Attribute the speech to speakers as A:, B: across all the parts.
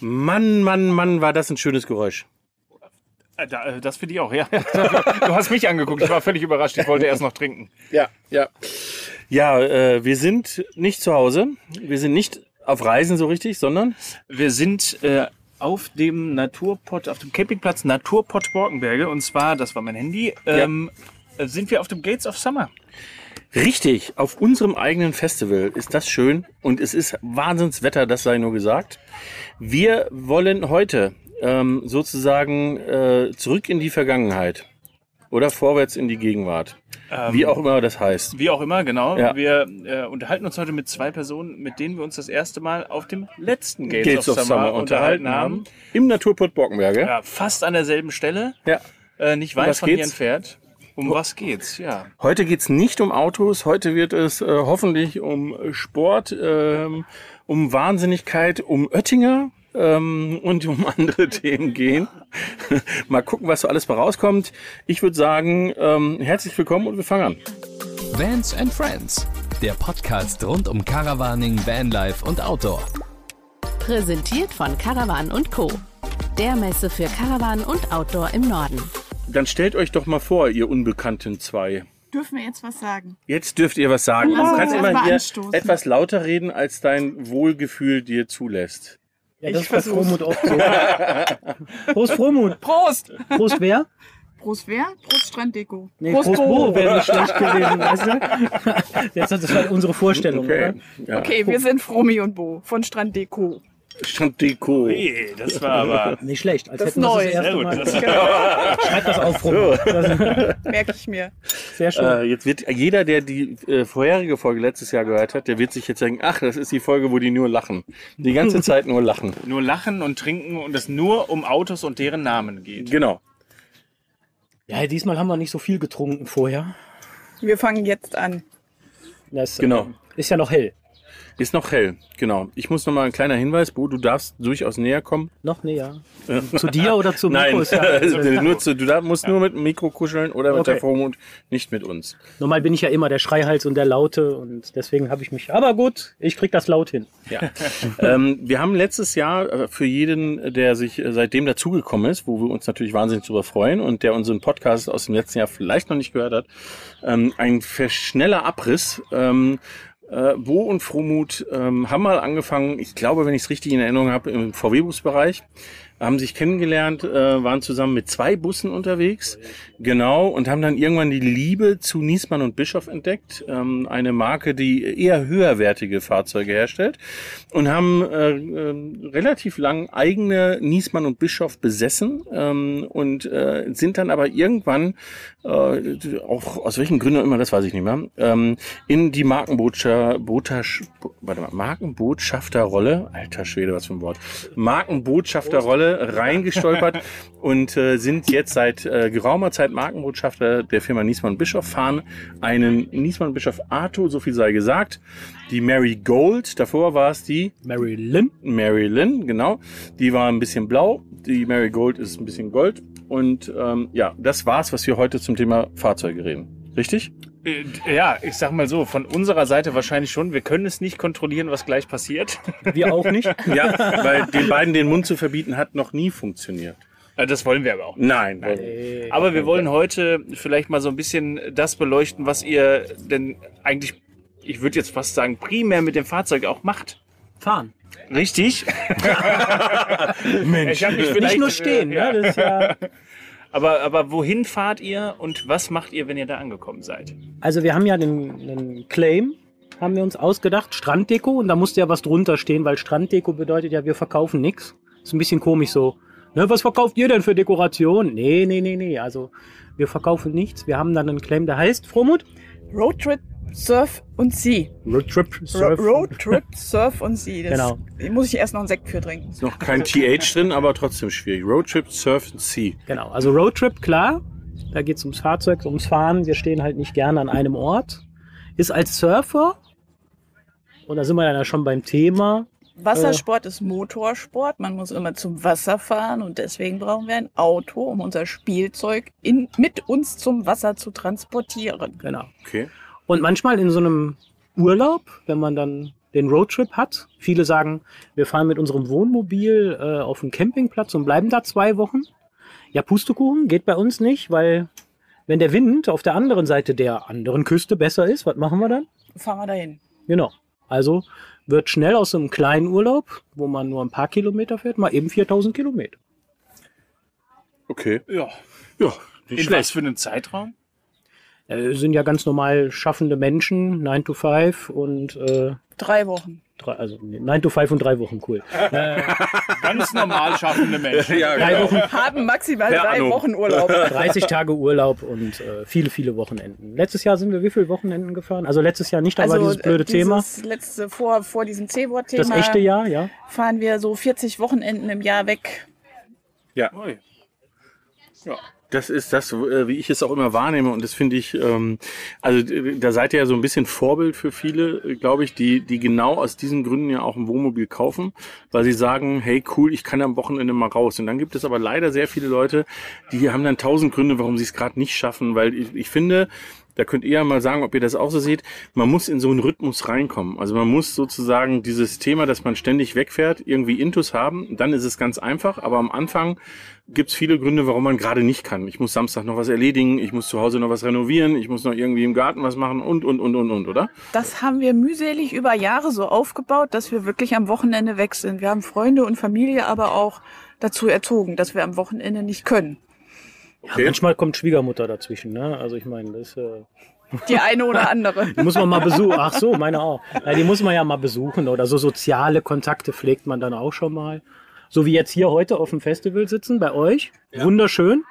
A: Mann, Mann, Mann, war das ein schönes Geräusch.
B: Äh, äh, Das finde ich auch, ja. Du hast mich angeguckt, ich war völlig überrascht, ich wollte erst noch trinken.
A: Ja, ja. Ja, äh, wir sind nicht zu Hause. Wir sind nicht auf Reisen so richtig, sondern
B: Wir sind äh, auf dem Naturpott, auf dem Campingplatz Naturpott Borkenberge und zwar, das war mein Handy, ähm, äh, sind wir auf dem Gates of Summer.
A: Richtig auf unserem eigenen Festival. Ist das schön und es ist Wahnsinnswetter, das sei nur gesagt. Wir wollen heute ähm, sozusagen äh, zurück in die Vergangenheit oder vorwärts in die Gegenwart. Wie auch immer das heißt.
B: Wie auch immer, genau.
A: Ja.
B: Wir äh, unterhalten uns heute mit zwei Personen, mit denen wir uns das erste Mal auf dem letzten Gates,
A: Gates
B: of, Summer, unterhalten haben.
A: Im Naturpott Borkenberge.
B: Ja, fast an derselben Stelle,
A: Ja.
B: äh, nicht weit von hier entfernt. Um was geht's? Ja.
A: Heute geht's nicht um Autos, heute wird es äh, hoffentlich um Sport, ähm, um Wahnsinnigkeit, um Oettinger ähm, und um andere Themen gehen. Mal gucken, was so alles bei rauskommt. Ich würde sagen, ähm, herzlich willkommen und wir fangen an.
C: Vans and Friends, der Podcast rund um Caravaning, Vanlife und Outdoor.
D: Präsentiert von Caravan und Co. Der Messe für Caravan und Outdoor im Norden.
A: Dann stellt euch doch mal vor, ihr unbekannten zwei.
E: Dürfen wir jetzt was sagen?
A: Jetzt dürft ihr was sagen.
E: Lass
A: Du kannst immer hier
E: anstoßen.
A: etwas lauter reden, als dein Wohlgefühl dir zulässt.
F: Ja, das
E: Ich
F: ist bei. Frohmut auch so. Prost Frohmut.
E: Prost!
F: Prost wer?
E: Prost wer? Prost Stranddeko.
F: Nee, Prost, Bo wäre nicht schlecht gewesen, weißt du? Jetzt, das war unsere Vorstellung,
A: Okay.
F: oder?
A: Ja.
E: Okay, wir sind Fromi und Bo von Stranddeko.
A: Stranddeko.
B: Hey, das war aber.
F: Nicht schlecht. Als
E: Das
F: hätten wir
E: neu.
F: das, das erste
B: Sehr gut.
F: Mal.
B: Das,
F: Schreib das auf, Frohmut. Das,
E: Merke ich mir.
F: sehr schön.
A: Äh, jetzt wird jeder, der die äh, vorherige Folge letztes Jahr gehört hat, der wird sich jetzt denken, ach, das ist die Folge, wo die nur lachen. Die ganze Zeit nur lachen.
B: nur lachen und trinken und es nur um Autos und deren Namen geht.
A: Genau.
F: Ja, diesmal haben wir nicht so viel getrunken vorher.
E: Wir fangen jetzt an.
F: Das
A: Genau.
F: äh, ist ja noch hell.
A: Ist noch hell, genau. Ich muss noch mal ein kleiner Hinweis, Bo, du darfst durchaus näher kommen.
F: Noch näher. Zu dir oder zu Mikro?
A: Nein,
F: ja,
A: nur zu, du darf- musst nur mit dem Mikro kuscheln oder mit
F: Okay.
A: der Vormund, nicht mit uns.
F: normal bin ich ja immer der Schreihals und der Laute und deswegen habe ich mich. Aber gut, ich krieg das laut hin.
A: Ja. ähm, wir haben letztes Jahr äh, für jeden, der sich äh, seitdem dazugekommen ist, wo wir uns natürlich wahnsinnig darüber freuen und der unseren Podcast aus dem letzten Jahr vielleicht noch nicht gehört hat, ähm, ein schneller Abriss. Ähm, äh, Bo und Frohmut ähm, haben mal angefangen, ich glaube, wenn ich es richtig in Erinnerung habe, im VW-Busbereich, haben sich kennengelernt, äh, waren zusammen mit zwei Bussen unterwegs, genau, und haben dann irgendwann die Liebe zu Niesmann und Bischof entdeckt, ähm, eine Marke, die eher höherwertige Fahrzeuge herstellt, und haben äh, ähm, relativ lang eigene Niesmann und Bischof besessen ähm, und äh, sind dann aber irgendwann, äh, auch aus welchen Gründen auch immer, das weiß ich nicht mehr, ähm, in die Markenbotschafter, warte mal, Markenbotschafterrolle, alter Schwede, was für ein Wort, Markenbotschafterrolle reingestolpert und äh, sind jetzt seit äh, geraumer Zeit Markenbotschafter der Firma Niesmann Bischof, fahren einen Niesmann Bischof Arto, so viel sei gesagt, die Mary Gold, davor war es die
F: Mary Lynn.
A: Mary Lynn, genau. Die war ein bisschen blau, die Mary Gold ist ein bisschen gold. Und ähm, ja, das war's, was wir heute zum Thema Fahrzeuge reden. Richtig?
B: Äh, Ja, ich sag mal so, von unserer Seite wahrscheinlich schon. Wir können es nicht kontrollieren, was gleich passiert.
F: Wir auch nicht.
A: Ja, weil den beiden den Mund zu verbieten hat noch nie funktioniert.
B: Äh, Das wollen wir aber auch.
A: Nein, nein.
B: Aber wir wollen heute vielleicht mal so ein bisschen das beleuchten, was ihr denn eigentlich, ich würde jetzt fast sagen, primär mit dem Fahrzeug auch macht.
F: Fahren.
B: Richtig? Mensch. Ich hab mich
F: Nicht nur stehen,
B: äh, ja.
F: ne? Das ist ja.
B: Aber, aber wohin fahrt ihr und was macht ihr, wenn ihr da angekommen seid?
F: Also wir haben ja den, den Claim, haben wir uns ausgedacht, Stranddeko und da musste ja was drunter stehen, weil Stranddeko bedeutet ja, wir verkaufen nichts. Ist ein bisschen komisch so. Ne, was verkauft ihr denn für Dekoration? Nee, nee, nee, nee. Also wir verkaufen nichts. Wir haben dann einen Claim, der heißt, Fromut?
E: Roadtrip, Surf und Sea.
F: Roadtrip
E: Ro Roadtrip, Surf und Sea. Das
F: Genau.
E: muss ich erst noch einen Sekt für trinken.
A: Ist noch kein TH drin, aber trotzdem schwierig. Roadtrip, Surf and Sea.
F: Genau, also Roadtrip, klar. Da geht es ums Fahrzeug, ums Fahren. Wir stehen halt nicht gerne an einem Ort. Ist als Surfer, und da sind wir ja schon beim Thema,
E: Wassersport ist Motorsport. Man muss immer zum Wasser fahren und deswegen brauchen wir ein Auto, um unser Spielzeug in, mit uns zum Wasser zu transportieren.
F: genau.
A: Okay.
F: Und manchmal in so einem Urlaub, wenn man dann den Roadtrip hat. Viele sagen, wir fahren mit unserem Wohnmobil äh, auf den Campingplatz und bleiben da zwei Wochen. Ja, Pustekuchen geht bei uns nicht, weil wenn der Wind auf der anderen Seite der anderen Küste besser ist, was machen wir dann?
E: Fahren wir dahin.
F: Genau. Also wird schnell aus so einem kleinen Urlaub, wo man nur ein paar Kilometer fährt, mal eben 4000 Kilometer.
A: Okay.
B: Ja.
A: Ja, nicht
B: In was
A: schlecht.
B: für einen Zeitraum?
F: Äh, sind ja ganz normal schaffende Menschen, 9 to 5 und äh,
E: Drei Wochen.
F: drei, also nee, 9 to 5 und drei Wochen, cool.
B: Ganz normal schaffende Menschen.
A: Ja,
F: Drei
A: genau.
F: Wochen,
E: Haben maximal
A: Ja,
E: drei
A: Anno.
E: Wochen Urlaub.
F: 30 Tage Urlaub und äh, viele, viele Wochenenden. Letztes Jahr sind wir wie viele Wochenenden gefahren? Also letztes Jahr nicht, aber dieses blöde
E: äh,
F: Thema.
E: dieses letzte vor, vor diesem C-Wort-Thema
F: Das echte Jahr, ja.
E: fahren wir so 40 Wochenenden im Jahr weg.
A: Ja.
B: Ui.
A: Das ist das, äh, wie ich es auch immer wahrnehme. Und das finde ich, ähm, also äh, da seid ihr ja so ein bisschen Vorbild für viele, äh, glaube ich, die, die genau aus diesen Gründen ja auch ein Wohnmobil kaufen, weil sie sagen, hey cool, ich kann am Wochenende mal raus. Und dann gibt es aber leider sehr viele Leute, die haben dann tausend Gründe, warum sie es gerade nicht schaffen, weil ich, ich finde, da könnt ihr ja mal sagen, ob ihr das auch so seht. Man muss in so einen Rhythmus reinkommen. Also man muss sozusagen dieses Thema, dass man ständig wegfährt, irgendwie Intus haben. Dann ist es ganz einfach. Aber am Anfang gibt es viele Gründe, warum man gerade nicht kann. Ich muss Samstag noch was erledigen, ich muss zu Hause noch was renovieren, ich muss noch irgendwie im Garten was machen und, und, und, und, und, oder?
E: Das haben wir mühselig über Jahre so aufgebaut, dass wir wirklich am Wochenende weg sind. Wir haben Freunde und Familie aber auch dazu erzogen, dass wir am Wochenende nicht können.
F: Ja. Manchmal kommt Schwiegermutter dazwischen, ne? Also ich meine, das äh,
E: Die eine oder andere.
F: die muss man mal besuchen. Ach so, meine auch. Ja, die muss man ja mal besuchen oder so soziale Kontakte pflegt man dann auch schon mal. So wie jetzt hier heute auf dem Festival sitzen bei euch. Wunderschön.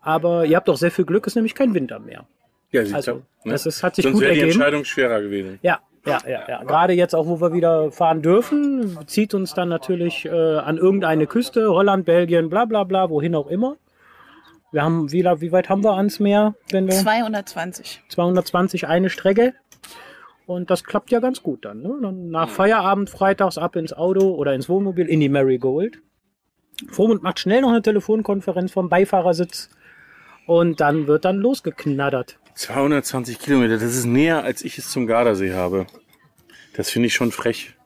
F: Aber ihr habt doch sehr viel Glück, es ist nämlich kein Winter mehr.
A: Ja, sieht
F: Also,
A: ne?
F: das ist, hat sich
A: Sonst
F: gut
A: wäre die
F: ergeben.
A: Entscheidung schwerer gewesen.
F: Ja, ja, ja, ja. Gerade jetzt auch, wo wir wieder fahren dürfen, zieht uns dann natürlich äh, an irgendeine Küste, Holland, Belgien, bla bla bla, wohin auch immer. Wir haben, wie, wie weit haben wir ans Meer, wenn wir
E: 220.
F: 220 eine Strecke? Und das klappt ja ganz gut dann. Ne? Dann nach Feierabend freitags ab ins Auto oder ins Wohnmobil in die Marigold. Vormund macht schnell noch eine Telefonkonferenz vom Beifahrersitz und dann wird dann losgeknattert.
A: 220 Kilometer, das ist näher, als ich es zum Gardasee habe. Das finde ich schon frech.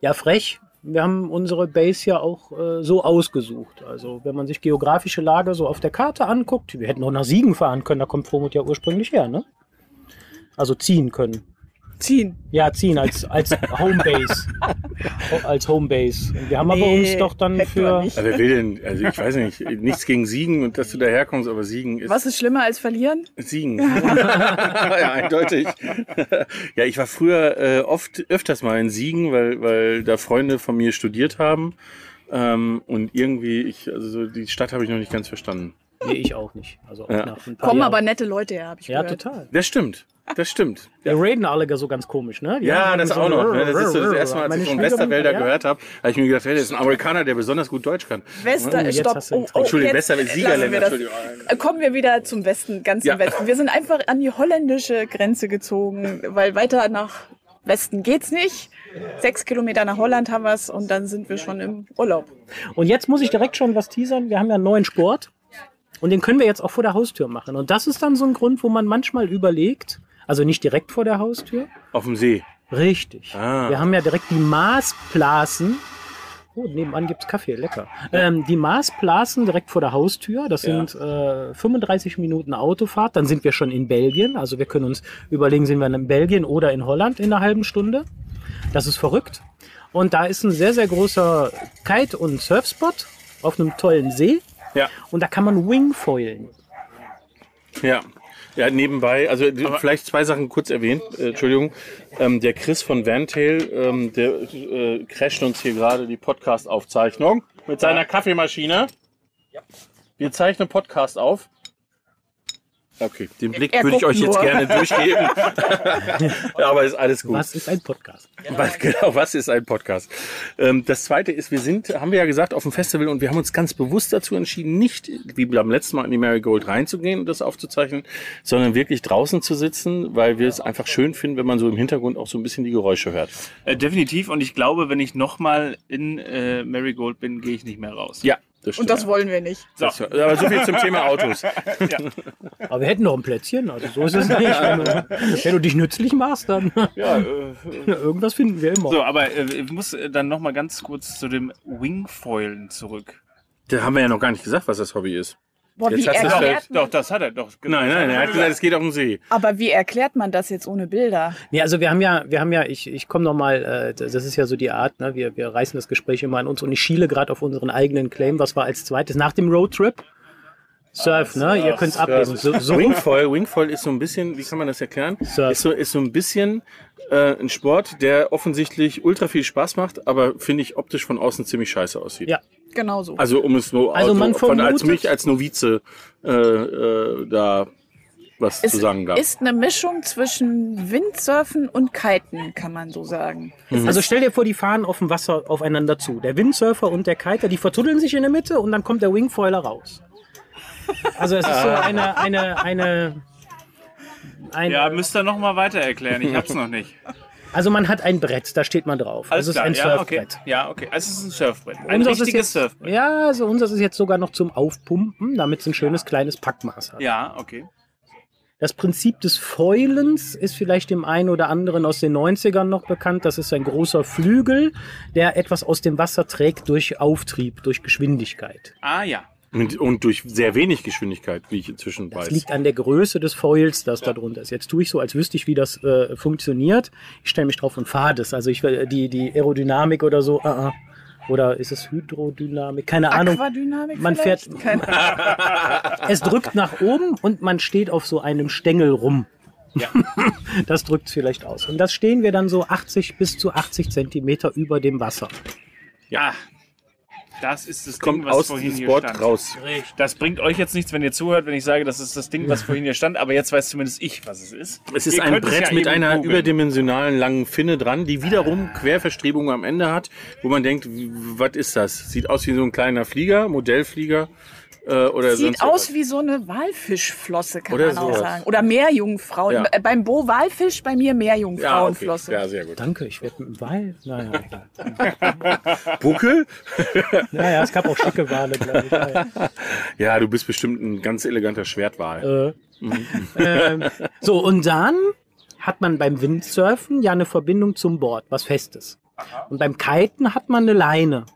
F: Ja, frech. Wir haben unsere Base ja auch äh, so ausgesucht. Also wenn man sich geografische Lage so auf der Karte anguckt, wir hätten auch nach Siegen fahren können, da kommt Vormut ja ursprünglich her, ne? Also ziehen können.
E: Ziehen.
F: Ja, ziehen als, als Homebase. Als Homebase. Und Wir haben aber
E: Nee,
F: uns doch dann für.
A: Aber wer will denn, also ich weiß nicht, nichts gegen Siegen und dass du daherkommst, aber Siegen ist.
E: Was ist schlimmer als verlieren?
A: Siegen. ja, eindeutig. ja, ich war früher äh, oft öfters mal in Siegen, weil, weil da Freunde von mir studiert haben. Ähm, und irgendwie, ich, also so die Stadt habe ich noch nicht ganz verstanden.
F: Nee, ich auch nicht. Also auch
A: Ja.
F: nach ein paar
E: Kommen
F: Jahren.
E: aber nette Leute her, habe ich
F: Ja,
E: gehört.
F: total.
A: Das stimmt. Das stimmt.
F: Die reden alle so ganz komisch, ne? Die
A: Ja, das
F: so
A: auch noch. Ne? Das ist so das erste Mal, als
F: Meine
A: ich von Westerwälder
F: ja.
A: gehört habe, habe ich mir gedacht, hey, das ist ein Amerikaner, der besonders gut Deutsch kann.
E: Wester,
F: Oh,
E: stopp. Oh, oh,
A: Entschuldigung, Westerwälder, Siegerländer,
E: wir.
A: Entschuldigung.
E: Äh, Kommen wir wieder zum Westen, ganz
A: Ja.
E: im Westen. Wir sind einfach an die holländische Grenze gezogen, weil weiter nach Westen geht's nicht. Sechs Kilometer nach Holland haben wir's und dann sind wir schon im Urlaub.
F: Und jetzt muss ich direkt schon was teasern. Wir haben ja einen neuen Sport. Und den können wir jetzt auch vor der Haustür machen. Und das ist dann so ein Grund, wo man manchmal überlegt, also nicht direkt vor der Haustür.
A: Auf dem See.
F: Richtig.
A: Ah.
F: Wir haben ja direkt die Maßplassen. Oh, nebenan gibt's Kaffee, lecker. Ähm, die Maßplassen direkt vor der Haustür. Das
A: Ja.
F: sind äh, 35 Minuten Autofahrt. Dann sind wir schon in Belgien. Also wir können uns überlegen, sind wir in Belgien oder in Holland in einer halben Stunde. Das ist verrückt. Und da ist ein sehr, sehr großer Kite- und Surfspot auf einem tollen See.
A: Ja.
F: Und da kann man Wingfoilen.
A: Ja. Ja, nebenbei, also die- vielleicht zwei Sachen kurz erwähnt, äh, Entschuldigung. Ähm, der Chris von Vantail, ähm, der äh, crasht uns hier gerade die Podcast-Aufzeichnung mit seiner Kaffeemaschine. Wir zeichnen Podcast auf. Okay, den Blick
E: Er
A: würde ich euch jetzt
E: nur.
A: gerne durchgeben. ja, aber ist alles gut.
F: Was ist ein Podcast?
A: Was, genau, was ist ein Podcast? Ähm, das zweite ist, wir sind, haben wir ja gesagt, auf dem Festival und wir haben uns ganz bewusst dazu entschieden, nicht wie beim letzten Mal in die Marigold reinzugehen und das aufzuzeichnen, sondern wirklich draußen zu sitzen, weil wir es einfach schön finden, wenn man so im Hintergrund auch so ein bisschen die Geräusche hört.
B: Äh, definitiv. Und ich glaube, wenn ich nochmal in äh, Marigold bin, gehe ich nicht mehr raus.
A: Ja, Das
E: Und das wollen wir nicht.
A: So. Das, aber so viel zum Thema Autos.
F: Aber wir hätten noch ein Plätzchen, also so ist es nicht. Wenn du, wenn du dich nützlich machst, dann
B: Ja, äh,
F: irgendwas finden wir immer.
B: so, aber äh, ich muss äh, dann noch mal ganz kurz zu dem Wingfoilen zurück.
A: Da haben wir ja noch gar nicht gesagt, was das Hobby ist.
E: Boah,
A: Jetzt
E: wie
A: hast du's
E: erklärt
B: Doch, das hat er doch.
A: Nein, nein, er hat gesagt, es geht auf den See.
E: Aber wie erklärt man das jetzt ohne Bilder?
F: Nee, also wir haben ja, wir haben ja, ich, ich komme nochmal, äh, das ist ja so die Art, ne? wir, wir reißen das Gespräch immer an uns und ich schiele gerade auf unseren eigenen Claim, was war als zweites nach dem Roadtrip? Surf, ne? Ihr könnt's ablesen. So, so
A: Wingfoil, Wingfoil ist so ein bisschen, wie kann man das erklären?
F: Surf.
A: Ist so, ist so ein bisschen äh, ein Sport, der offensichtlich ultra viel Spaß macht, aber finde ich optisch von außen ziemlich scheiße aussieht.
F: Ja.
E: Genau so.
A: Also um es nur
F: Also man
A: von als mich als Novize äh, äh, da was
E: Es
A: zu sagen darf.
E: ist eine Mischung zwischen Windsurfen und Kiten, kann man so sagen.
F: Also stell dir vor, die fahren auf dem Wasser aufeinander zu. Der Windsurfer und der Kiter, die vertuddeln sich in der Mitte und dann kommt der Wingfoiler raus. Also es ist so eine, eine, eine, eine
B: Ja, müsst ihr noch mal weiter erklären. Ich hab's noch nicht.
F: Also man hat ein Brett, da steht man drauf.
B: Alles
F: Also es ist ein
B: ja, okay.
F: Surfbrett.
B: Ja, okay. Also es ist ein Surfbrett. Ein
F: Unseres
B: richtiges
F: jetzt,
B: Surfbrett.
F: Ja, also unseres ist jetzt sogar noch zum Aufpumpen, damit es ein schönes kleines Packmaß hat.
B: Ja, okay.
F: Das Prinzip des Foilens ist vielleicht dem einen oder anderen aus den 90ern noch bekannt. Das ist ein großer Flügel, der etwas aus dem Wasser trägt durch Auftrieb, durch Geschwindigkeit.
B: Ah ja.
A: Und, und durch sehr wenig Geschwindigkeit, wie ich inzwischen
F: Das
A: weiß.
F: liegt an der Größe des Foils, das da drunter ist. Jetzt tue ich so, als wüsste ich, wie das äh, funktioniert. Ich stelle mich drauf und fahre das. Also ich will die, die Aerodynamik oder so. ah, ah. Oder ist es Hydrodynamik? Keine Ahnung. Man fährt-
E: Keine
F: Es drückt nach oben und man steht auf so einem Stängel rum.
B: Ja.
F: Das drückt es vielleicht aus. Und das stehen wir dann so 80 bis zu 80 Zentimeter über dem Wasser.
B: Ja. Das ist das
A: Kommt
B: Ding, was
A: aus
B: vorhin hier
A: Sport
B: stand.
A: raus.
B: Das bringt euch jetzt nichts, wenn ihr zuhört, wenn ich sage, das ist das Ding, was vorhin hier stand, aber jetzt weiß zumindest ich, was es ist.
A: Es ist
B: Ihr
A: ein Brett
B: ja
A: mit einer
B: googeln.
A: überdimensionalen langen Finne dran, die wiederum Querverstrebungen am Ende hat, wo man denkt, was ist das? Sieht aus wie so ein kleiner Flieger, Modellflieger äh, oder
E: Sieht
A: sonst
E: aus wie so eine Walfischflosse, kann
A: Oder
E: man auch
A: sowas.
E: sagen. Oder Meerjungfrauen.
A: Ja.
E: Äh, Beim Bo Walfisch, bei mir
A: ja, okay.
E: Meerjungfrauenflosse.
A: ja, sehr gut.
F: Danke, ich werde mit dem Wal. Naja,
A: Buckel?
F: naja, es gab auch schicke Wale, glaube ich. Ja,
A: Ja, du bist bestimmt ein ganz eleganter Schwertwal.
F: Äh, ähm, so, und dann hat man beim Windsurfen ja eine Verbindung zum Board, was Festes. Und beim Kiten hat man eine Leine.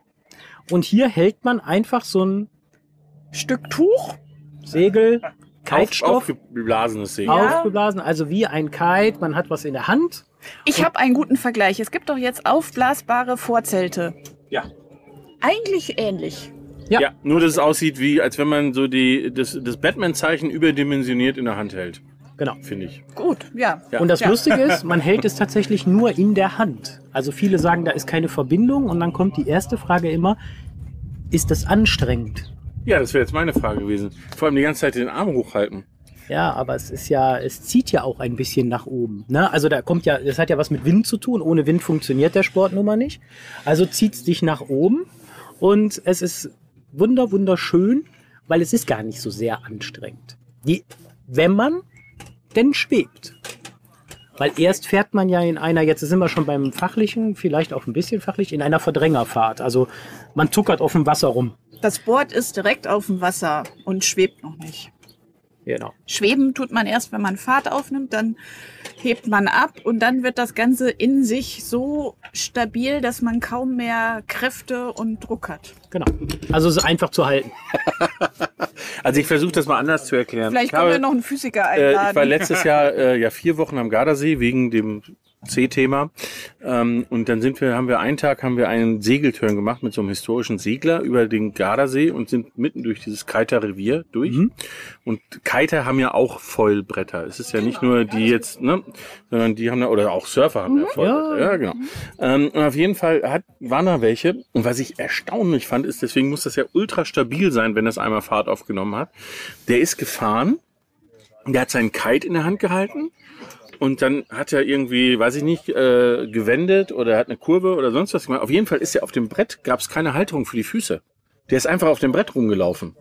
F: Und hier hält man einfach so ein
E: Stück Tuch.
F: Segel,
A: Auf,
F: Kitestoff
A: aufgeblasenes Segel.
E: Ja.
F: aufgeblasen, also wie ein Kite, man hat was in der Hand.
E: Ich habe einen guten Vergleich. Es gibt doch jetzt aufblasbare Vorzelte.
A: Ja.
E: Eigentlich ähnlich.
F: Ja.
A: Ja. nur dass es aussieht wie, als wenn man so die, das, das Batman-Zeichen überdimensioniert in der Hand hält,
F: Genau.
A: finde ich.
E: Gut, ja.
A: Ja.
F: Und das
E: Ja.
F: Lustige ist, man hält es tatsächlich nur in der Hand. Also viele sagen, da ist keine Verbindung und dann kommt die erste Frage immer, ist das anstrengend?
A: Ja, das wäre jetzt meine Frage gewesen. Vor allem die ganze Zeit den Arm hochhalten.
F: Ja, aber es ist ja, es zieht ja auch ein bisschen nach oben. Ne? Also da kommt ja, das hat ja was mit Wind zu tun. Ohne Wind funktioniert der Sport nun mal nicht. Also zieht es dich nach oben und es ist wunder, wunderschön, weil es ist gar nicht so sehr anstrengend. Die, wenn man denn schwebt. Weil erst fährt man ja in einer, jetzt sind wir schon beim Fachlichen, vielleicht auch ein bisschen fachlich, in einer Verdrängerfahrt. Also man zuckert auf dem Wasser rum.
E: Das Board ist direkt auf dem Wasser und schwebt noch nicht.
F: Genau.
E: Schweben tut man erst, wenn man Fahrt aufnimmt, dann hebt man ab und dann wird das Ganze in sich so stabil, dass man kaum mehr Kräfte und Druck hat.
F: Genau. Also es ist einfach zu halten.
A: Also ich versuche das mal anders zu erklären.
E: Vielleicht
A: Ich
E: können wir noch einen Physiker
A: Äh, ich war
E: einladen.
A: letztes Jahr äh, ja vier Wochen am Gardasee wegen dem C-Thema. Ähm, und dann sind wir, haben wir einen Tag haben wir einen Segelturn gemacht mit so einem historischen Segler über den Gardasee und sind mitten durch dieses Kiter Revier durch. Und Kiter haben ja auch Foilbretter. Es ist ja nicht nur die jetzt, ne, sondern die haben da, oder auch Surfer haben ja Foilbretter. Ja, genau. Ähm, und auf jeden Fall hat, waren da welche. Und was ich erstaunlich fand, ist, deswegen muss das ja ultra stabil sein, wenn das einmal Fahrt aufgenommen hat. Der ist gefahren der hat seinen Kite in der Hand gehalten und dann hat er irgendwie, weiß ich nicht, äh, gewendet oder hat eine Kurve oder sonst was gemacht. Auf jeden Fall ist er auf dem Brett, gab es keine Halterung für die Füße. Der ist einfach auf dem Brett rumgelaufen.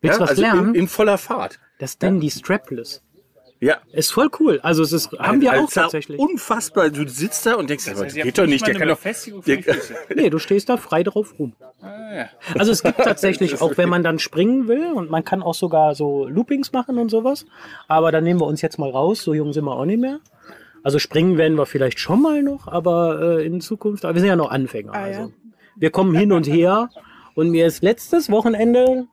F: Willst du was
A: also
F: lernen?
A: In, in voller Fahrt.
F: Das nennen die Strapless.
A: Ja.
F: Ist voll cool. Also es ist, haben wir auch tatsächlich.
A: Unfassbar. Du sitzt da und denkst, aber das
B: haben
A: geht doch nicht. Der kann doch.
F: Nee, du stehst da frei drauf rum. Also es gibt tatsächlich, auch wenn man dann springen will und man kann auch sogar so Loopings machen und sowas. Aber dann nehmen wir uns jetzt mal raus, so jung sind wir auch nicht mehr. Also springen werden wir vielleicht schon mal noch, aber äh, in Zukunft, aber wir sind ja noch Anfänger.
E: Ah, ja.
F: also. Wir kommen hin und her und mir ist letztes Wochenende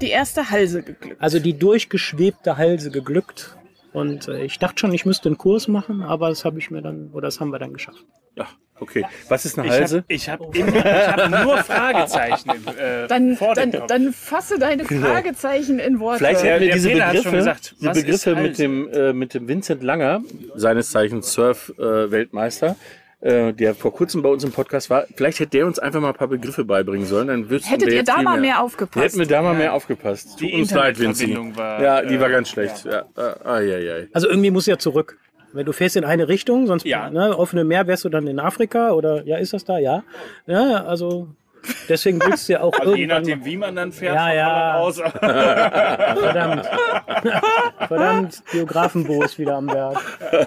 E: Die erste Halse geglückt.
F: also die durchgeschwebte Halse geglückt. Und äh, ich dachte schon, ich müsste einen Kurs machen, aber das habe ich mir dann, oder das haben wir dann geschafft.
A: ja, okay. Was ist eine
B: Ich
A: Halse?
B: habe ich hab immer- ich hab nur Fragezeichen. Äh,
E: Dann, dann, dann fasse deine Fragezeichen in Worte.
A: Vielleicht hätten wir diese
B: Peter
A: Begriffe,
B: gesagt,
A: die
B: was ist
A: Begriffe mit dem, äh, mit dem Vincent Langer, seines Zeichens Surf-Weltmeister, äh, der vor kurzem bei uns im Podcast war. Vielleicht hätte der uns einfach mal ein paar Begriffe beibringen sollen. Dann wüssten
E: Hättet
A: wir
E: ihr da mal mehr aufgepasst.
A: Hätten wir da mal mehr aufgepasst.
B: Die
A: Tut uns leid, Vinci.
B: War,
A: Ja, die
B: äh,
A: war ganz schlecht. Ja. Ja. Ai, ai, ai.
F: Also irgendwie muss ja zurück. Wenn du fährst in eine Richtung, sonst
B: Ja.
F: ne, offene Meer wärst du dann in Afrika oder ja, ist das da? Ja. Ja, also deswegen willst du ja auch
B: Also je
F: irgendwann
B: nachdem, wie man dann fährt,
F: Ja,
B: von
F: ja.
B: Aus.
F: verdammt. verdammt, Geografenbo ist wieder am Werk.